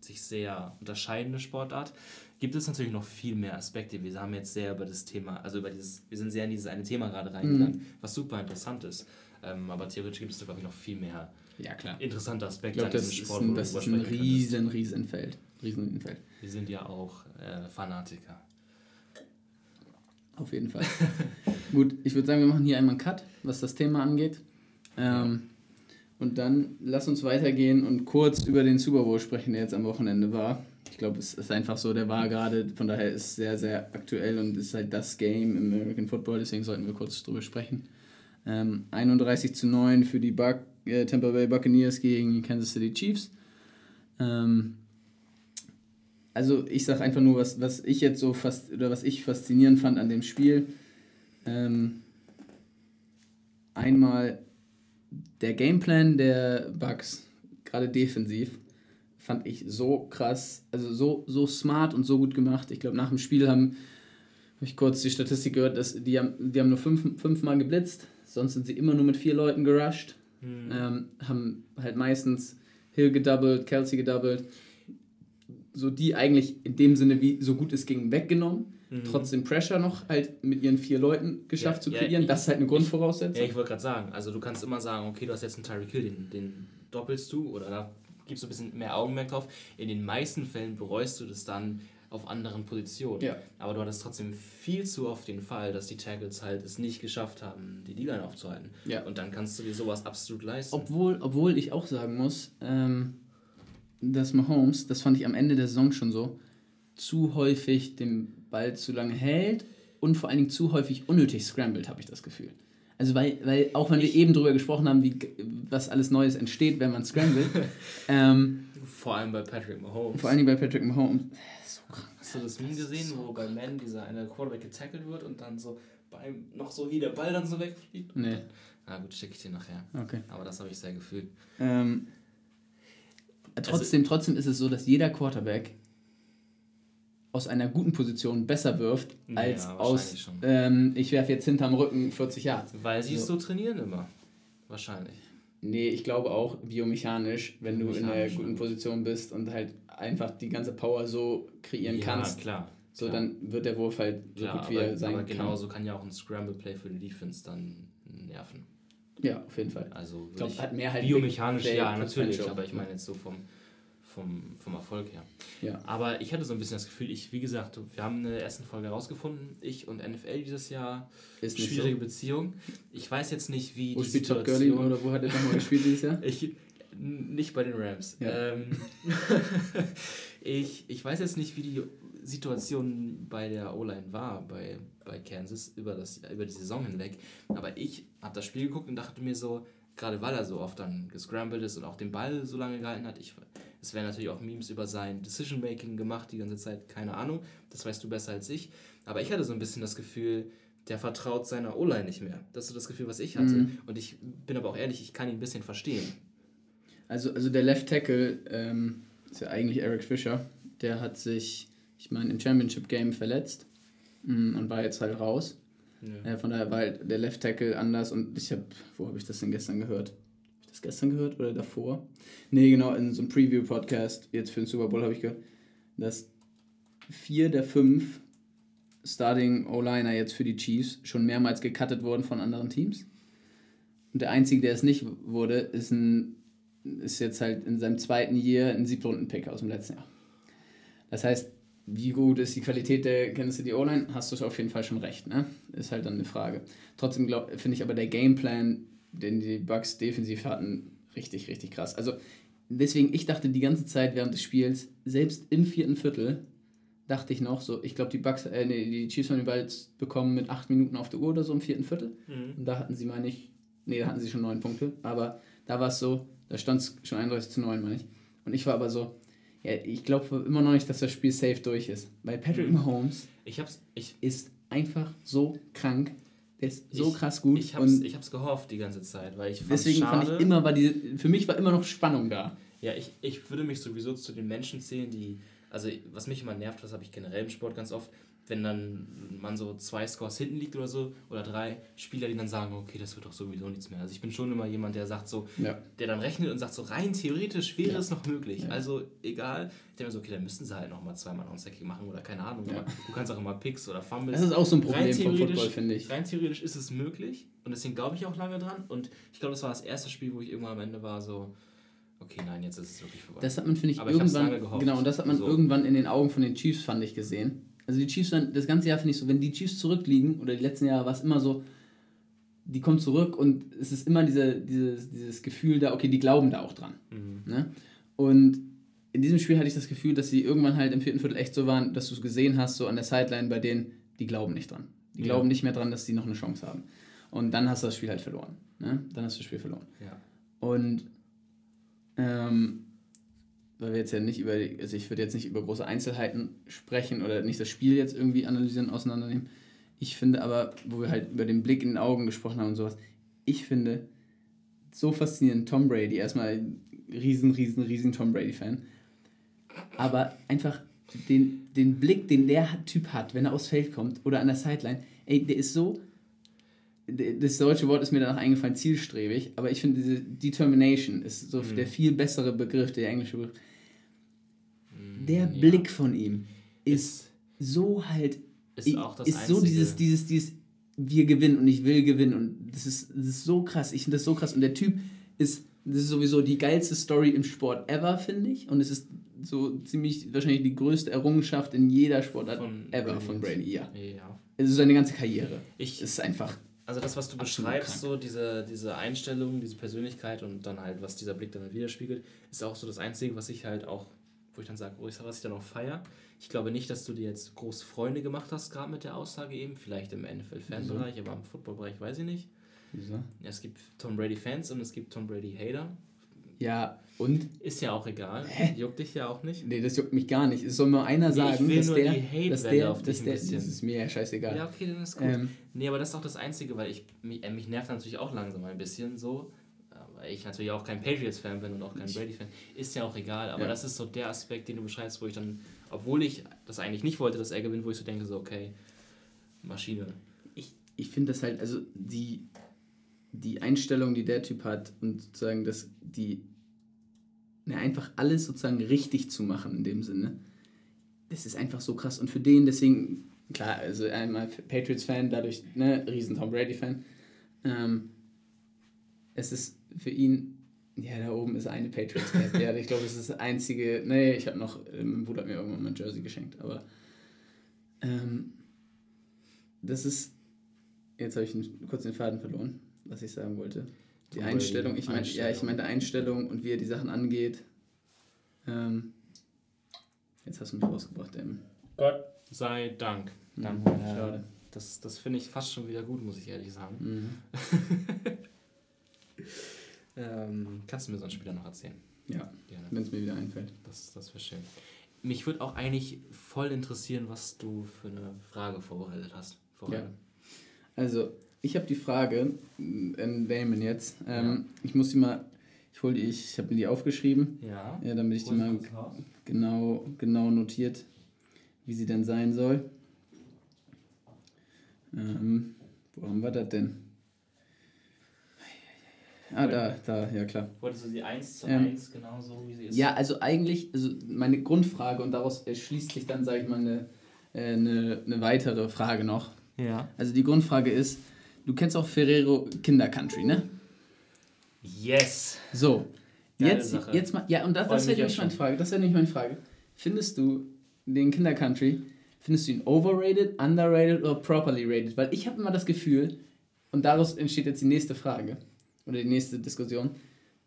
sich sehr unterscheidende Sportart, gibt es natürlich noch viel mehr Aspekte. Wir haben jetzt sehr über das Thema, also über dieses, wir sind sehr in dieses eine Thema gerade reingegangen, Mhm. was super interessant ist. Ähm, aber theoretisch gibt es da, glaube ich, noch viel mehr Ja, klar. interessante Ich Aspekte glaube, an das, diesem ist Sport, ein, wo du das ist ein riesen, riesen Feld. Riesen Feld. Wir sind ja auch äh, Fanatiker. Auf jeden Fall. Gut, ich würde sagen, wir machen hier einmal einen Cut, was das Thema angeht. Ähm, Und dann lass uns weitergehen und kurz über den Super Bowl sprechen, der jetzt am Wochenende war. Ich glaube, es ist einfach so, der war gerade, von daher ist es sehr, sehr aktuell und ist halt das Game im American Football, deswegen sollten wir kurz drüber sprechen. Ähm, 31 zu 9 für die Buck, äh, Tampa Bay Buccaneers gegen die Kansas City Chiefs. Ähm, also ich sage einfach nur, was, was ich jetzt so fast oder was ich faszinierend fand an dem Spiel. Ähm, einmal der Gameplan der Bucks, gerade defensiv, fand ich so krass, also so, so smart und so gut gemacht. Ich glaube, nach dem Spiel haben habe ich kurz die Statistik gehört, dass die haben, die haben nur fünf, fünfmal geblitzt, sonst sind sie immer nur mit vier Leuten gerusht. Ähm, haben halt meistens Hill gedoubled, Kelsey gedoubled. So die eigentlich in dem Sinne, wie so gut es ging, weggenommen. mhm. trotzdem Pressure noch halt mit ihren vier Leuten geschafft ja, zu kreieren. Ja, das ist halt eine Grundvoraussetzung. Ja, ich wollte gerade sagen, also du kannst immer sagen, okay, du hast jetzt einen Tyreek Hill, den, den doppelst du oder da gibst du ein bisschen mehr Augenmerk drauf. In den meisten Fällen bereust du das dann auf anderen Positionen. Ja. Aber du hattest trotzdem viel zu oft den Fall, dass die Tackles halt es nicht geschafft haben, die D-Line aufzuhalten. Ja. Und dann kannst du dir sowas absolut leisten. Obwohl, obwohl ich auch sagen muss, ähm, dass Mahomes, das fand ich am Ende der Saison schon so, zu häufig den Ball zu lange hält und vor allen Dingen zu häufig unnötig scrambled, habe ich das Gefühl. Also weil, weil auch wenn wir eben darüber gesprochen haben, wie, was alles Neues entsteht, wenn man scrambled. ähm, vor allem bei Patrick Mahomes. Vor allem bei Patrick Mahomes. So krank. Hast du das Meme gesehen, so wo bei Man dieser eine Quarterback getackelt wird und dann so beim noch so hier der Ball dann so wegfliegt? Nee. Na gut, schicke ich dir nachher. Okay. Aber das habe ich sehr gefühlt. Ähm, trotzdem, also, trotzdem ist es so, dass jeder Quarterback aus einer guten Position besser wirft, als ja, aus ähm, ich werfe jetzt hinterm Rücken 40 Yards. Weil sie es so trainieren immer. Wahrscheinlich. Nee, ich glaube auch biomechanisch, wenn du in einer guten Position bist und halt einfach die ganze Power so kreieren ja, kannst. klar. So, klar. dann wird der Wurf halt so klar, gut wie er sein aber kann. Aber genauso kann ja auch ein Scramble-Play für die Defense dann nerven. Ja, auf jeden Fall. Also ich glaube, hat mehr halt biomechanisch, ja, natürlich, aber ich meine jetzt so vom vom, vom Erfolg her. Ja. Aber ich hatte so ein bisschen das Gefühl, ich, wie gesagt, wir haben in der ersten Folge herausgefunden, ich und NFL dieses Jahr, Ist schwierige so. Beziehung. Ich weiß jetzt nicht, wie wo die spielt Situation... Todd Gurley oder wo hat er nochmal gespielt dieses Jahr? ich, nicht bei den Rams. Ja. Ähm, ich, ich weiß jetzt nicht, wie die Situation bei der O-Line war, bei, bei Kansas, über, das, über die Saison hinweg. Aber ich habe das Spiel geguckt und dachte mir so, gerade weil er so oft dann gescrambled ist und auch den Ball so lange gehalten hat, ich es werden natürlich auch Memes über sein Decision-Making gemacht die ganze Zeit, keine Ahnung. Das weißt du besser als ich. Aber ich hatte so ein bisschen das Gefühl, der vertraut seiner O-Line nicht mehr. Das ist so das Gefühl, was ich hatte. Mhm. Und ich bin aber auch ehrlich, ich kann ihn ein bisschen verstehen. Also, also der Left Tackle ähm, ist ja eigentlich Eric Fischer. Der hat sich, ich meine, im Championship Game verletzt mm, und war jetzt halt raus. Ja. Äh, von daher war halt der Left Tackle anders und ich habe, wo habe ich das denn gestern gehört? das gestern gehört oder davor? Nee, genau, in so einem Preview-Podcast, jetzt für den Super Bowl habe ich gehört, dass vier der fünf Starting O-Liner jetzt für die Chiefs schon mehrmals gecuttet wurden von anderen Teams. Und der einzige, der es nicht wurde, ist, ein, ist jetzt halt in seinem zweiten Jahr ein Siebtrunden-Pick aus dem letzten Jahr. Das heißt, wie gut ist die Qualität der Kansas City O-Line? Hast du auf jeden Fall schon recht, ne? Ist halt dann eine Frage. Trotzdem finde ich aber der Gameplan den die Bugs defensiv hatten, richtig, richtig krass. Also deswegen, ich dachte die ganze Zeit während des Spiels, selbst im vierten Viertel, dachte ich noch so, ich glaube, die Bugs, äh, nee, die Chiefs haben den Ball bekommen mit acht Minuten auf der Uhr oder so im vierten Viertel. Mhm. Und da hatten sie, meine ich, nee, da hatten sie schon neun Punkte, aber da war es so, da stand es schon 31 zu 9, meine ich. Und ich war aber so, ja, ich glaube immer noch nicht, dass das Spiel safe durch ist. Weil Patrick mhm. Mahomes ich hab's, ich, ist einfach so krank. Der ist so ich, krass gut. Ich hab's, ich hab's gehofft die ganze Zeit, weil ich Deswegen schade. fand ich immer, war die, für mich war immer noch Spannung da. Ja, ich, ich würde mich sowieso zu den Menschen zählen, die, also was mich immer nervt, das habe ich generell im Sport ganz oft, wenn dann man so zwei Scores hinten liegt oder so, oder drei Spieler, die dann sagen, okay, das wird doch sowieso nichts mehr. Also ich bin schon immer jemand, der sagt so, ja. der dann rechnet und sagt so, rein theoretisch wäre ja. es noch möglich. Ja. Also egal, ich denke mir so, okay, dann müssten sie halt nochmal zweimal Onsecking machen oder keine Ahnung. Du kannst auch immer Picks oder Fumbles. Das ist auch so ein Problem vom Football, finde ich. Rein theoretisch ist es möglich und deswegen glaube ich auch lange dran. Und ich glaube, das war das erste Spiel, wo ich irgendwann am Ende war so, okay, nein, jetzt ist es wirklich vorbei. Das hat man, finde ich, Aber irgendwann, ich genau, und das hat man so. irgendwann in den Augen von den Chiefs, fand ich, gesehen also die Chiefs dann, das ganze Jahr finde ich so, wenn die Chiefs zurückliegen, oder die letzten Jahre war es immer so, die kommen zurück und es ist immer diese, dieses, dieses Gefühl da, okay, die glauben da auch dran. Mhm. Ne? Und in diesem Spiel hatte ich das Gefühl, dass sie irgendwann halt im vierten Viertel echt so waren, dass du es gesehen hast, so an der Sideline bei denen, die glauben nicht dran. Die ja. glauben nicht mehr dran, dass sie noch eine Chance haben. Und dann hast du das Spiel halt verloren. Ne? Dann hast du das Spiel verloren. Ja. Und ähm, weil wir jetzt ja nicht über, also ich würde jetzt nicht über große Einzelheiten sprechen oder nicht das Spiel jetzt irgendwie analysieren, auseinandernehmen. Ich finde aber, wo wir halt über den Blick in den Augen gesprochen haben und sowas, ich finde so faszinierend Tom Brady, erstmal riesen, riesen, riesen Tom Brady-Fan, aber einfach den, den Blick, den der Typ hat, wenn er aufs Feld kommt oder an der Sideline, ey, der ist so das deutsche Wort ist mir danach eingefallen, zielstrebig, aber ich finde diese Determination ist so mhm. der viel bessere Begriff, der englische Begriff. Der. Blick von ihm ist so halt ist auch das ist Einzige. so dieses, dieses, dieses, wir gewinnen und ich will gewinnen und das ist, das ist so krass. Ich finde das so krass und der Typ ist, das ist sowieso die geilste Story im Sport ever, finde ich. Und es ist so ziemlich wahrscheinlich die größte Errungenschaft in jeder Sportart Von ever Brady von. Brady, ja. ja. Also seine ganze Karriere. Ich, Es ist einfach, Also das, was du beschreibst, so diese, diese Einstellung, diese Persönlichkeit und dann halt, was dieser Blick dann halt widerspiegelt, ist auch so das Einzige, was ich halt auch, wo ich dann sage, oh, was ich dann auch feier. Ich glaube nicht, dass du dir jetzt groß Freunde gemacht hast, gerade mit der Aussage eben, vielleicht im NFL-Fanbereich, aber im Footballbereich weiß ich nicht. wieso? Ja, es gibt Tom Brady-Fans und es gibt Tom Brady-Hater. Ja, und? Ist ja auch egal. Juckt dich ja auch nicht. Nee, das juckt mich gar nicht. Es soll nur einer Nee, ich sagen, will dass nur der, dass der, auf dass der, das ist mir ja scheißegal. Ja, okay, dann ist gut. Ähm, Nee, aber das ist auch das Einzige, weil ich mich, äh, mich nervt natürlich auch langsam ein bisschen so. Weil ich natürlich auch kein Patriots-Fan bin und auch kein Brady-Fan. Ist ja auch egal, aber Ja. das ist so der Aspekt, den du beschreibst, wo ich dann, obwohl ich das eigentlich nicht wollte, dass er gewinnt, wo ich so denke, so, okay, Maschine. ich, ich finde das halt, also die, die Einstellung, die der Typ hat und sozusagen das, die, ne, einfach alles sozusagen richtig zu machen in dem Sinne, das ist einfach so krass. Und für den, deswegen, klar, also einmal Patriots-Fan, dadurch, ne, riesen Tom Brady-Fan. Ähm, es ist für ihn, ja, da oben ist eine Patriots-Cap. ja, ich glaube, es ist das einzige, nee, ich habe noch, ähm, mein Bruder hat mir irgendwann mein Jersey geschenkt, aber ähm, das ist, jetzt habe ich einen- kurz den Faden verloren, was ich sagen wollte. Die Tom Einstellung, ich meine, ja, ich Einstellung. meinte Einstellung und wie er die Sachen angeht. Ähm, jetzt hast du mich rausgebracht, ähm. Gott sei Dank. Dann, Mhm, äh, schade. Das, das finde ich fast schon wieder gut, muss ich ehrlich sagen. Mhm. Ähm, kannst du mir so einen Spieler noch erzählen? Ja, Gerne. wenn es mir wieder einfällt. Das, das wäre schön. Mich würde auch eigentlich voll interessieren, was du für eine Frage vorbereitet hast. Vorher. Also, ich habe die Frage äh, an Damon jetzt. Ähm, Ich muss die mal, ich hol die, ich, ich habe mir die aufgeschrieben, Ja. ja, damit ich die Hol sie mal genau, genau notiert, wie sie denn sein soll. Ähm, wo haben wir das denn? Ah, da, da, ja klar. Wolltest du sie 1 zu Ähm, 1 genauso wie sie ist? Ja, also eigentlich, also meine Grundfrage und daraus erschließt sich dann, sage ich mal, eine, äh, eine, eine weitere Frage noch. Ja. Also die Grundfrage ist, du kennst auch Ferrero Kinder Country, ne? Yes! So, Geile jetzt, Sache. jetzt mal, ja, und das, Freu das wäre nämlich meine. Frage, das wäre nämlich meine Frage. Findest du den Kinder Country, findest du ihn overrated, underrated oder properly rated? Weil ich habe immer das Gefühl, und daraus entsteht jetzt die nächste Frage, oder die nächste Diskussion,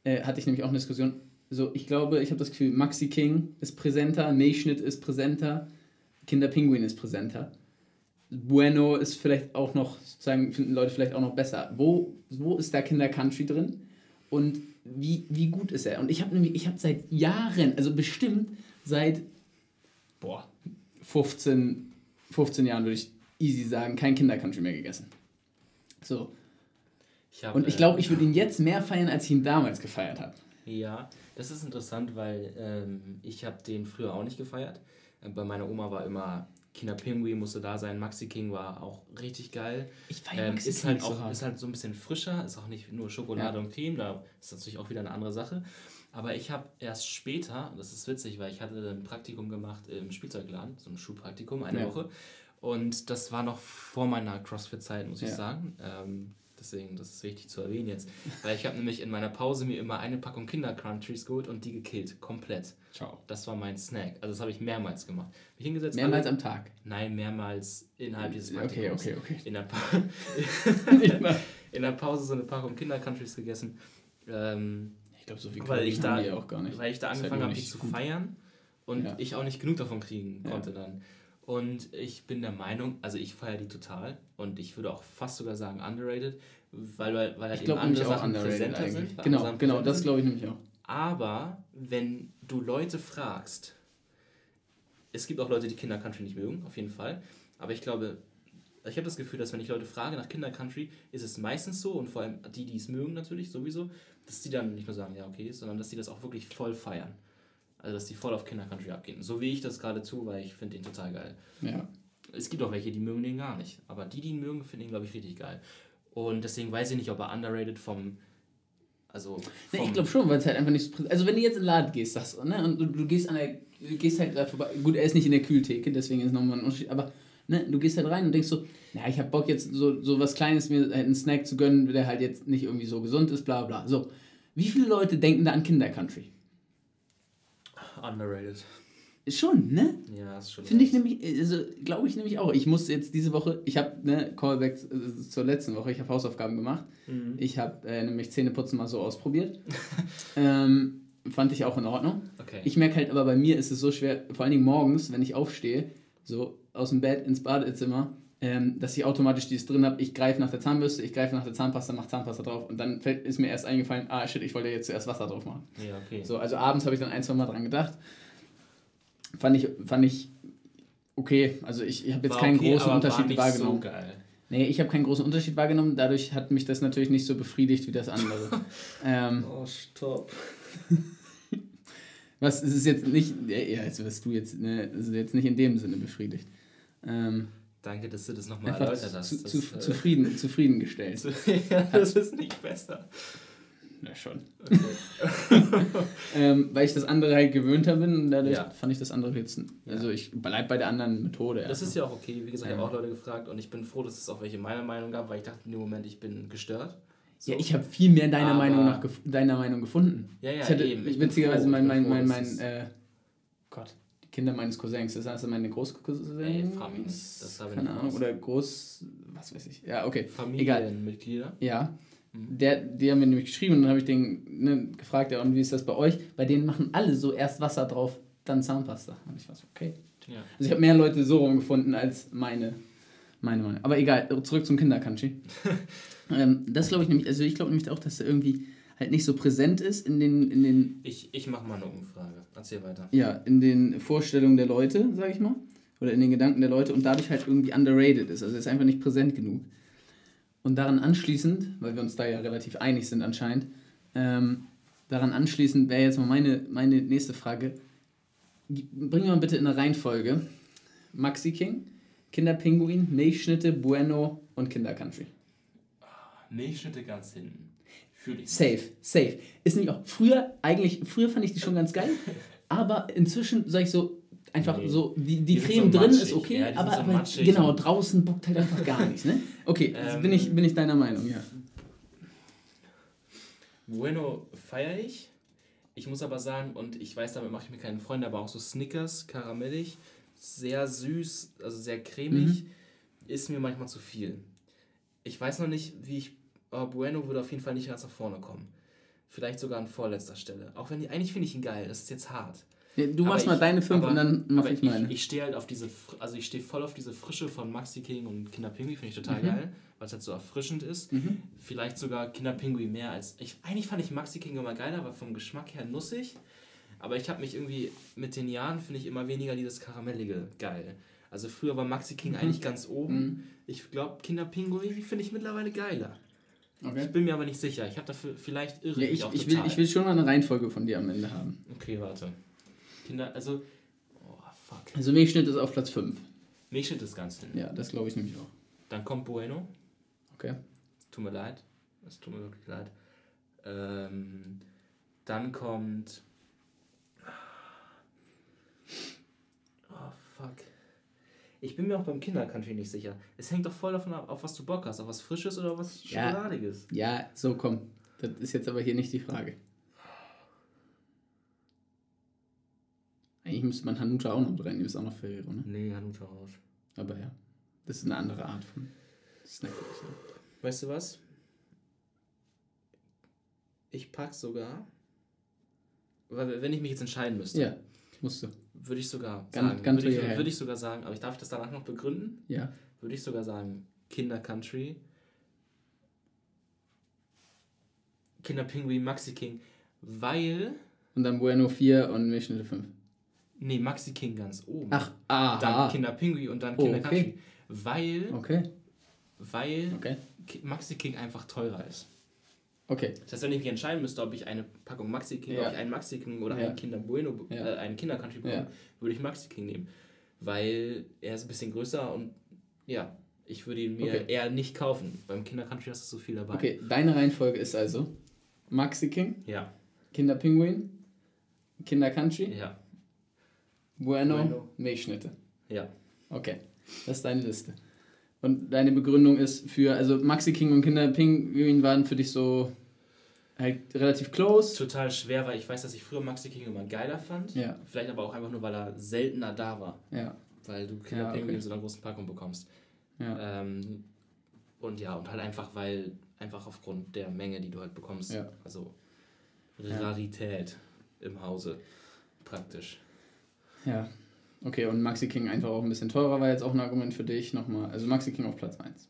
äh, hatte ich nämlich auch eine Diskussion, so, ich glaube, ich habe das Gefühl, Maxi King ist präsenter, Milchschnitt ist präsenter, Kinder Pinguin ist präsenter. Bueno ist vielleicht auch noch, sozusagen, finden Leute vielleicht auch noch besser. Wo, wo ist da Kinder Country drin? Und wie, wie gut ist er? Und ich habe nämlich, ich habe seit Jahren, also bestimmt seit, boah, 15, 15 Jahren würde ich easy sagen, kein Kinder Country mehr gegessen. So. Ich hab, Und ich äh, glaube, ich würde ihn jetzt mehr feiern, als ich ihn damals gefeiert habe. Ja, das ist interessant, weil ähm, ich habe den früher auch nicht gefeiert. Äh, bei meiner Oma war immer Kinderpinguin musste da sein, Maxi King war auch richtig geil. Ich feiere Ähm, Maxi ist King halt so auch hart. ist halt so ein bisschen frischer, ist auch nicht nur Schokolade Ja. und Creme, da ist natürlich auch wieder eine andere Sache. Aber ich habe erst später, das ist witzig, weil ich hatte ein Praktikum gemacht im Spielzeugladen, so ein Schulpraktikum, eine Ja. Woche. Und das war noch vor meiner CrossFit-Zeit, muss ich Ja. sagen. Ähm, deswegen, das ist wichtig zu erwähnen jetzt. Weil ich habe nämlich in meiner Pause mir immer eine Packung Kinder-Crunchies geholt und die gekillt, komplett. Ciao. Das war mein Snack. Also das habe ich mehrmals gemacht. Mich hingesetzt, Mehrmals alle- am Tag. Nein, mehrmals innerhalb dieses Okay, Praktikums. okay, okay. In der, pa ich in der Pause so eine Packung Kinder-Countries gegessen. Ähm, glaube, so viel weil ich Kalorien haben da, auch gar nicht. weil ich da angefangen habe, die zu gut. feiern und Ja. ich auch nicht genug davon kriegen Ja. konnte dann. Und ich bin der Meinung, also ich feiere die total und ich würde auch fast sogar sagen underrated, weil, weil, weil halt Ich nämlich andere Sachen präsenter eigentlich. sind. andere Genau, Sachen genau, präsenter das sind. glaube ich nämlich auch. Aber wenn du Leute fragst, es gibt auch Leute, die Kinder Country nicht mögen, auf jeden Fall. Aber ich glaube, ich habe das Gefühl, dass wenn ich Leute frage nach Kinder Country, ist es meistens so und vor allem die, die es mögen natürlich sowieso, dass die dann nicht nur sagen, ja okay, sondern dass die das auch wirklich voll feiern. Also dass die voll auf Kinder Country abgehen. So wie ich das gerade tue, weil ich finde den total geil. Ja. Es gibt auch welche, die mögen den gar nicht. Aber die, die ihn mögen, finden ihn, glaube ich, richtig geil. Und deswegen weiß ich nicht, ob er underrated vom. Also. Nee, vom ich glaube schon, weil es halt einfach nicht so Also wenn du jetzt in den Laden gehst, sagst du, ne? Und du, du gehst an der, du gehst halt da vorbei. Gut, er ist nicht in der Kühltheke, deswegen ist nochmal ein Unterschied, aber Ne? Du gehst halt rein und denkst so, ja, ich habe Bock jetzt so, so was Kleines, mir einen Snack zu gönnen, der halt jetzt nicht irgendwie so gesund ist, bla bla. So, wie viele Leute denken da an Kindercountry? Underrated. Schon, ne? Ja, ist schon. Finde ich nämlich, also glaube ich nämlich auch. Ich musste jetzt diese Woche, ich habe, ne, Callback äh, zur letzten Woche, ich habe Hausaufgaben gemacht. Mhm. Ich habe äh, nämlich Zähneputzen mal so ausprobiert. ähm, fand ich auch in Ordnung. Okay. Ich merke halt aber bei mir ist es so schwer, vor allen Dingen morgens, wenn ich aufstehe, so aus dem Bett ins Badezimmer, ähm, dass ich automatisch dieses drin habe. Ich greife nach der Zahnbürste, ich greife nach der Zahnpasta, mache Zahnpasta drauf und dann fällt, ist mir erst eingefallen, ah shit, ich wollte jetzt zuerst Wasser drauf machen. ja, okay. So, also abends habe ich dann ein, zwei Mal dran gedacht. Fand ich, fand ich okay. Also ich, ich habe jetzt War keinen okay, großen Unterschied wahrgenommen. So geil. Nee, ich habe keinen großen Unterschied wahrgenommen. Dadurch hat mich das natürlich nicht so befriedigt wie das andere. ähm, Oh, stopp. was es ist jetzt nicht, ja, ja, jetzt wirst du jetzt, ne, ist jetzt nicht in dem Sinne befriedigt. Ähm, Danke, dass du das nochmal erläutert hast. zu, Das, zu, äh, zufrieden, zufriedengestellt. ja, das ist nicht besser. Ja, schon. Okay. Ähm, weil ich das andere halt gewöhnter bin und dadurch Ja. fand ich das andere jetzt. Also ich bleib bei der anderen Methode. Das ist ja auch okay. Wie gesagt, ich habe auch Leute gefragt und ich bin froh, dass es auch welche meiner Meinung gab, weil ich dachte in dem Moment, ich bin gestört. So. Ja, ich habe viel mehr deiner Aber- Meinung nach deiner Meinung gefunden. Ja, ja, ich hatte eben. Ich witzigerweise froh, mein, mein, mein, mein, es- äh, Gott, Kinder meines Cousins, das heißt meine Großcousins. Ey, mich nicht. Das habe ich keine Ahnung, oder Groß, was weiß ich. Ja, okay. Familienmitglieder. Ja. Mhm. Der, die haben mir nämlich geschrieben und dann habe ich den ne, gefragt, ja, und wie ist das bei euch? Bei denen machen alle so erst Wasser drauf, dann Zahnpasta. Und ich war so, okay. Ja. Also ich habe mehr Leute so rumgefunden als meine, meine Meinung. Aber egal, zurück zum Kindercountry. ähm, das glaube ich nämlich, also ich glaube nämlich auch, dass er irgendwie halt nicht so präsent ist in den, in den, Ich, ich mache mal eine Umfrage. Erzähl weiter. ja, in den Vorstellungen der Leute, sage ich mal. Oder in den Gedanken der Leute und dadurch halt irgendwie underrated ist. Also ist einfach nicht präsent genug. Und daran anschließend, weil wir uns da ja relativ einig sind anscheinend, ähm, daran anschließend wäre jetzt mal meine, meine nächste Frage. Bring mir mal bitte in eine Reihenfolge. Maxi King, Kinderpinguin, Milchschnitte, Bueno und Kindercountry. Milchschnitte ganz hinten. Fühl ich. Safe, safe. Ist nicht auch. Früher, eigentlich, früher fand ich die schon ganz geil, aber inzwischen sag ich so, einfach Nee. so, die, die, Die Creme so drin matschig, ist okay, ja, aber, so aber genau, draußen bockt halt einfach gar nichts, ne? Okay, Ähm, bin, ich, bin ich deiner Meinung, ja. Bueno feiere ich. Ich muss aber sagen, und ich weiß, damit mache ich mir keinen Freund, aber auch so Snickers, karamellig, sehr süß, also sehr cremig, Mhm. ist mir manchmal zu viel. Ich weiß noch nicht, wie ich. Aber Bueno würde auf jeden Fall nicht ganz nach vorne kommen. Vielleicht sogar an vorletzter Stelle. Auch wenn die, eigentlich finde ich ihn geil, das ist jetzt hart. Ja, Du Aber machst mal ich- deine fünf aber- und dann mache aber ich meine. Ich, ich stehe halt auf diese, also ich stehe voll auf diese Frische von Maxi King und Kinderpingui, finde ich total Mhm. geil, weil es halt so erfrischend ist. Mhm. Vielleicht sogar Kinderpingui mehr als. Ich, eigentlich fand ich Maxi King immer geiler, aber vom Geschmack her nussig. Aber ich habe mich irgendwie mit den Jahren, finde ich immer weniger dieses Karamellige geil. Also früher war Maxi King Mhm. eigentlich ganz oben. Mhm. Ich glaube, Kinderpingui finde ich mittlerweile geiler. Okay. Ich bin mir aber nicht sicher. Ich habe dafür vielleicht irre Ja, ich, auch ich, will, ich will schon mal eine Reihenfolge von dir am Ende haben. Okay, warte. Kinder, also. Oh, fuck. Also Milchschnitt ist auf Platz 5. Milchschnitt ist ganz hin. Ja, das glaube ich nämlich auch. Dann kommt Bueno. Okay. Tut mir leid. Es tut mir wirklich leid. Ähm, dann kommt. Oh, fuck. Ich bin mir auch beim Kindercountry nicht sicher. Es hängt doch voll davon ab, auf was du Bock hast. Auf was Frisches oder was Ja. Schokoladiges. Ja, so komm. Das ist jetzt aber hier nicht die Frage. Eigentlich müsste man Hanuta auch noch reinnehmen, ist auch noch Ferrero, ne? Nee, Hanuta raus. Aber ja, das ist eine andere Art von Snack. Weißt du was? Ich pack sogar. Weil wenn ich mich jetzt entscheiden müsste, Ja, musst du. Würde ich sogar Gan- sagen. ganz würde, ich, würde ich sogar sagen, aber ich darf das danach noch begründen? Ja. würde ich sogar sagen, Kinder Country, Kinder Pinguin, Maxi King, weil, Und dann Bueno 4 und Milchschnitte 5. nee, Maxi King ganz oben. Ach, aha. dann Kinder Pinguin und dann Oh, Kinder okay. Country, weil, Okay, weil okay, Maxi King einfach teurer ist. Okay. Das heißt, wenn ich mich entscheiden müsste, ob ich eine Packung Maxi King, Ja. ob ich einen Maxi King oder Ja. einen Kinder Bueno, Ja. äh, einen Kinder Country bekomme, würde ich Maxi King nehmen, weil er ist ein bisschen größer und ja, ich würde ihn mir Okay. eher nicht kaufen. Beim Kinder Country hast du so viel dabei. Okay, deine Reihenfolge ist also Maxi King, Ja, Kinder Pinguin, Kinder Country, ja, Bueno, Bueno. Milchschnitte. ja. Okay. Das ist deine Liste. Und deine Begründung ist für, also Maxi King und Kinder Pinguin waren für dich so halt relativ close. Total schwer, weil ich weiß, dass ich früher Maxi King immer geiler fand. Ja. Vielleicht aber auch einfach nur, weil er seltener da war. Ja. Weil du Kinder Ja, okay. in so einer großen Packung bekommst. Ja. Ähm, und ja, und halt einfach, weil, einfach aufgrund der Menge, die du halt bekommst. Ja. Also Ja. Rarität im Hause. Praktisch. Ja. Okay, und Maxi King einfach auch ein bisschen teurer war jetzt auch ein Argument für dich nochmal. Also Maxi King auf Platz 1.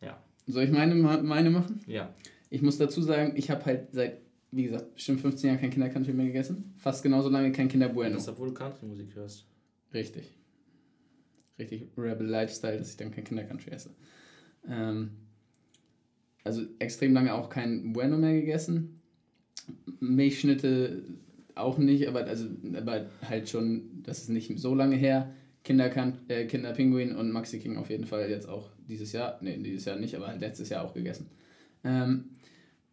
Ja. Soll ich meine, meine machen? Ja. Ich muss dazu sagen, ich habe halt seit, wie gesagt, bestimmt 15 Jahren kein Kindercountry mehr gegessen. Fast genauso lange kein Kinder Bueno. Das, obwohl du Country-Musik hörst. Richtig. Richtig Rebel Lifestyle, dass ich dann kein Kindercountry esse. Ähm, also extrem lange auch kein Bueno mehr gegessen. Milchschnitte auch nicht, aber, also, aber halt schon, das ist nicht so lange her. Kinderkan äh, Kinderpinguin und Maxi King auf jeden Fall jetzt auch dieses Jahr, nee, dieses Jahr nicht, aber halt letztes Jahr auch gegessen. Ähm,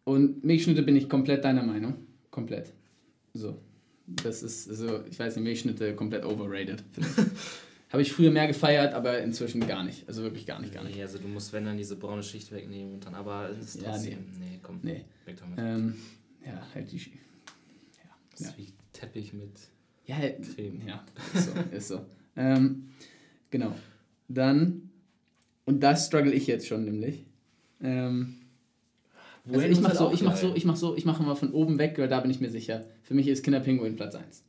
und Milchschnitte bin ich komplett deiner Meinung. Komplett. So. Das ist, also, ich weiß nicht, Milchschnitte komplett overrated. Habe ich früher mehr gefeiert, aber inzwischen gar nicht. Also wirklich gar nicht, gar nicht. Nee, also du musst, wenn dann diese braune Schicht wegnehmen und dann, aber ist Ja, trotzdem, nee, komm, Nee. weg damit. Ähm, ja, halt die. Sch- das ist ja. wie Teppich mit Ja, halt, Creme. ja, ist so. Ist so. Ähm, genau. Dann, und das struggle ich jetzt schon nämlich. Ähm, also ich mach so, ich mach so, ich mach so, ich mache mal von oben weg, weil da bin ich mir sicher. Für mich ist Kinderpinguin Platz 1.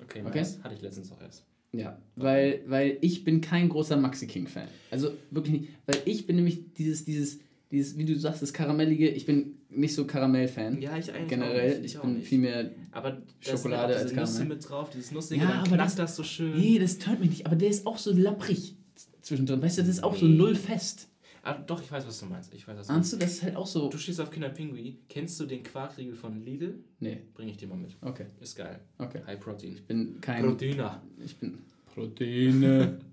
Okay, Okay. nice. Hatte ich letztens auch erst. Ja, weil, weil ich bin kein großer Maxi King-Fan. Also wirklich nicht. Weil ich bin nämlich dieses, dieses, dieses, wie du sagst, das Karamellige, ich bin nicht so Karamell-Fan. Ja, ich eigentlich Generell, auch nicht. ich auch bin nicht. viel mehr. Aber Schokolade als diese Nüsse Karamell. mit drauf, dieses Nussige, Ja, dann aber das- das, so schön. Nee, das tönt mich nicht, aber der ist auch so lapprig zwischendrin. Weißt du, das ist auch so Nee. null fest. Ah, doch, ich weiß, was du meinst. Ich weiß, was du Ahnst meinst. du, das ist halt auch so. Du stehst auf Kinderpingui. Kennst du den Quarkriegel von Lidl? Nee, Bring ich dir mal mit. okay, Ist geil. okay. High Protein. Ich bin kein. Proteiner. Ich bin. Proteine.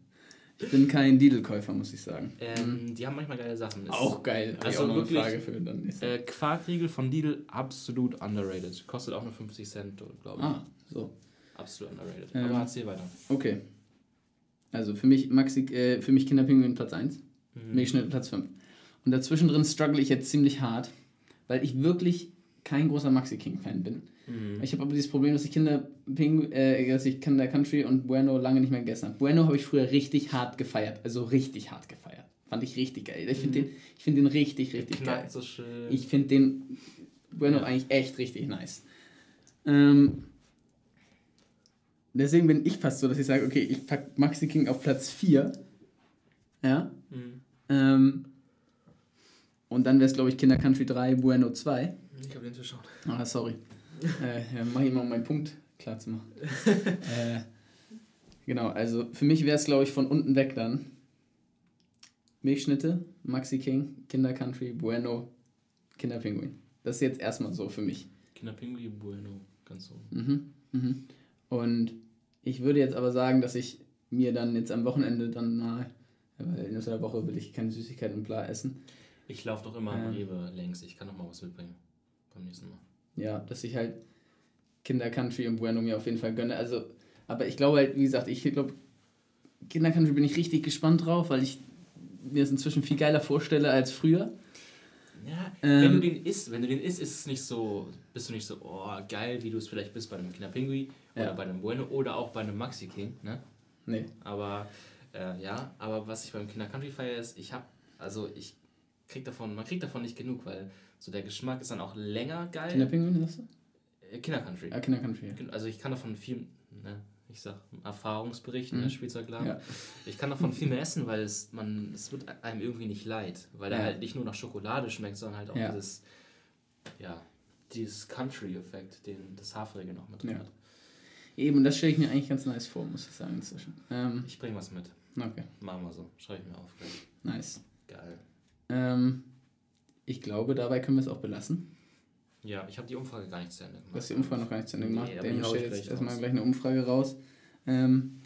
ich bin kein Lidl-Käufer, muss ich sagen. Ähm, die haben manchmal geile Sachen. Ist- Auch geil. Also auch wirklich, eine Frage für dann Äh, Quarkriegel von Lidl, absolut underrated. Kostet auch nur 50 Cent, glaube ich. Ah, so. Absolut underrated. Ähm. Aber erzähl weiter. Okay. Also für mich Maxi, äh, für mich Kinderpinguin Platz 1, Mhm. Milchschnitt Platz 5. Und dazwischen drin struggle ich jetzt ziemlich hart, weil ich wirklich kein großer Maxi King Fan bin. Mhm. Ich habe aber dieses Problem, dass ich Kinder Pingu äh, dass ich Kinder Country und Bueno lange nicht mehr gegessen habe. Bueno habe ich früher richtig hart gefeiert, also richtig hart gefeiert. Fand ich richtig geil. Ich finde den, ich finde den richtig, richtig geil. So schön. Ich finde den Bueno Ja. eigentlich echt richtig nice. Ähm, deswegen bin ich fast so, dass ich sage, okay, ich packe Maxi King auf Platz 4. Ja. Mhm. Ähm, und dann wäre es, glaube ich, Kinder Country 3, Bueno 2. Ich habe den Tisch schon. Ah, sorry. äh, mach ich mal, um meinen Punkt klar zu machen. äh, genau, also für mich wäre es, glaube ich, von unten weg dann. Milchschnitte, Maxi King, Kinder Country, Bueno, Kinderpinguin. Das ist jetzt erstmal so für mich. Kinderpingui Bueno. Ganz so. Mhm, mhm. Und ich würde jetzt aber sagen, dass ich mir dann jetzt am Wochenende dann mal, weil in der Woche will ich keine Süßigkeiten und bla essen, Ich laufe doch immer am Ähm. Rewe längs. Ich kann noch mal was mitbringen. Beim nächsten Mal. ja, dass ich halt Kinder Country und Bueno mir auf jeden Fall gönne. Also, aber ich glaube halt, wie gesagt, ich glaube, Kinder Country bin ich richtig gespannt drauf, weil ich mir das inzwischen viel geiler vorstelle als früher. Ja, Ähm. wenn du den isst, wenn du den isst, ist es nicht so, bist du nicht so, oh, geil, wie du es vielleicht bist bei einem Kinderpingui oder Ja. bei einem Bueno oder auch bei einem Maxi King, ne? Nee. Aber äh, ja, aber was ich beim Kinder Country feiere ist, ich habe, also ich krieg davon, man kriegt davon nicht genug, weil so der Geschmack ist dann auch länger geil. Kinderpinguin, sagst du? Kinder Country. Ja, Kinder Country. Ja. Also ich kann davon viel, ne, ich sag Erfahrungsberichten, Mhm. Spielzeugladen. Ja. Ich kann davon viel mehr essen, weil es man, es wird einem irgendwie nicht leid, weil er Ja. halt nicht nur nach Schokolade schmeckt, sondern halt auch Ja. dieses, ja, dieses Country-Effekt, den das Haferige noch mit drin hat. Eben, das stelle ich mir eigentlich ganz nice vor, muss ich sagen, inzwischen. Ähm, Ich bring was mit. okay, Machen wir so. Schreibe ich mir auf. Gleich. nice. Geil. Ähm, ich glaube, dabei können wir es auch belassen. Ja, ich habe die Umfrage gar nicht zu Ende gemacht. Du hast die Umfrage noch gar nicht zu Ende Nee, gemacht. hau ich steht jetzt erstmal raus. gleich eine Umfrage raus. Ähm,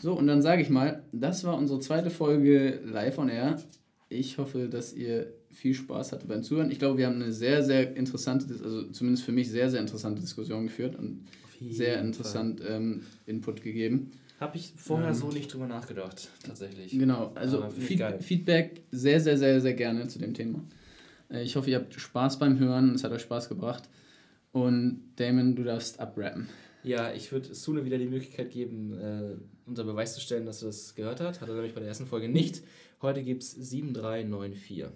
so, und dann sage ich mal, das war unsere zweite Folge live on air. Ich hoffe, dass ihr viel Spaß hattet beim Zuhören. Ich glaube, wir haben eine sehr, sehr interessante, also zumindest für mich sehr, sehr interessante Diskussion geführt. Und sehr interessant ähm, Input gegeben. Habe ich vorher ähm, so nicht drüber nachgedacht, tatsächlich. Genau, also Feed Feedback sehr, sehr, sehr, sehr gerne zu dem Thema. Äh, ich hoffe, ihr habt Spaß beim Hören, es hat euch Spaß gebracht. Und Damon, du darfst abrappen. Ja, ich würde Sune wieder die Möglichkeit geben, äh, unter Beweis zu stellen, dass er das gehört hat. Hat er nämlich bei der ersten Folge nicht. Heute gibt es 7394.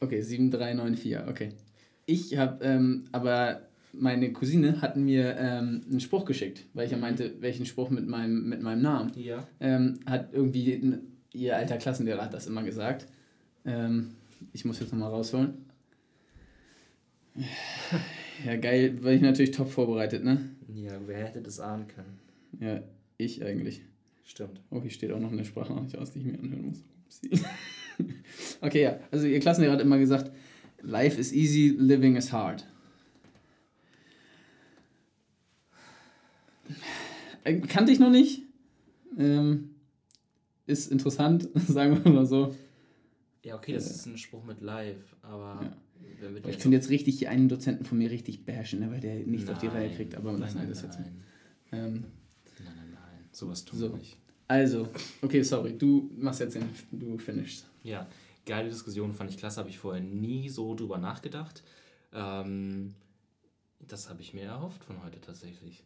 Okay, 7394, okay. Ich habe ähm, aber meine Cousine hat mir ähm, einen Spruch geschickt, weil ich ja mhm. meinte, welchen Spruch mit meinem, mit meinem Namen. Ja. Ähm, hat irgendwie ihr alter Klassenlehrer hat das immer gesagt. Ähm, ich muss jetzt nochmal rausholen. Ja, geil, weil ich natürlich top vorbereitet, ne? Ja, wer hätte das ahnen können? Ja, ich eigentlich. Stimmt. Oh, hier steht auch noch eine Sprachnachricht aus, die ich mir anhören muss. okay, ja. Also ihr Klassenlehrer hat immer gesagt, Life is easy, living is hard. Äh, kannte ich noch nicht. Ähm, ist interessant, sagen wir mal so. Ja, okay, das äh, ist ein Spruch mit live, aber. Ja. Ich könnte jetzt richtig einen Dozenten von mir richtig bashen, ne, weil der nichts nein, auf die Reihe kriegt, aber lassen wir das jetzt. Nein. Ähm, nein, nein, nein. Sowas tun so. wir nicht. Also, okay, sorry, du machst jetzt den, du finishst. Ja, geile Diskussion, fand ich klasse, habe ich vorher nie so drüber nachgedacht. Ähm, das habe ich mir erhofft von heute tatsächlich.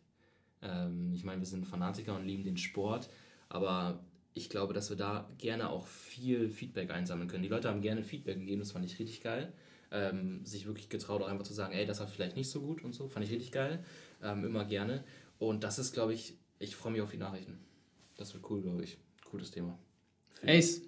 Ähm, ich meine, wir sind Fanatiker und lieben den Sport, aber ich glaube, dass wir da gerne auch viel Feedback einsammeln können. Die Leute haben gerne Feedback gegeben, das fand ich richtig geil. Ähm, sich wirklich getraut, auch einfach zu sagen, ey, das war vielleicht nicht so gut und so, fand ich richtig geil. Ähm, immer gerne. Und das ist, glaube ich, ich freue mich auf die Nachrichten. Das wird cool, glaube ich. Cooles Thema. Ace.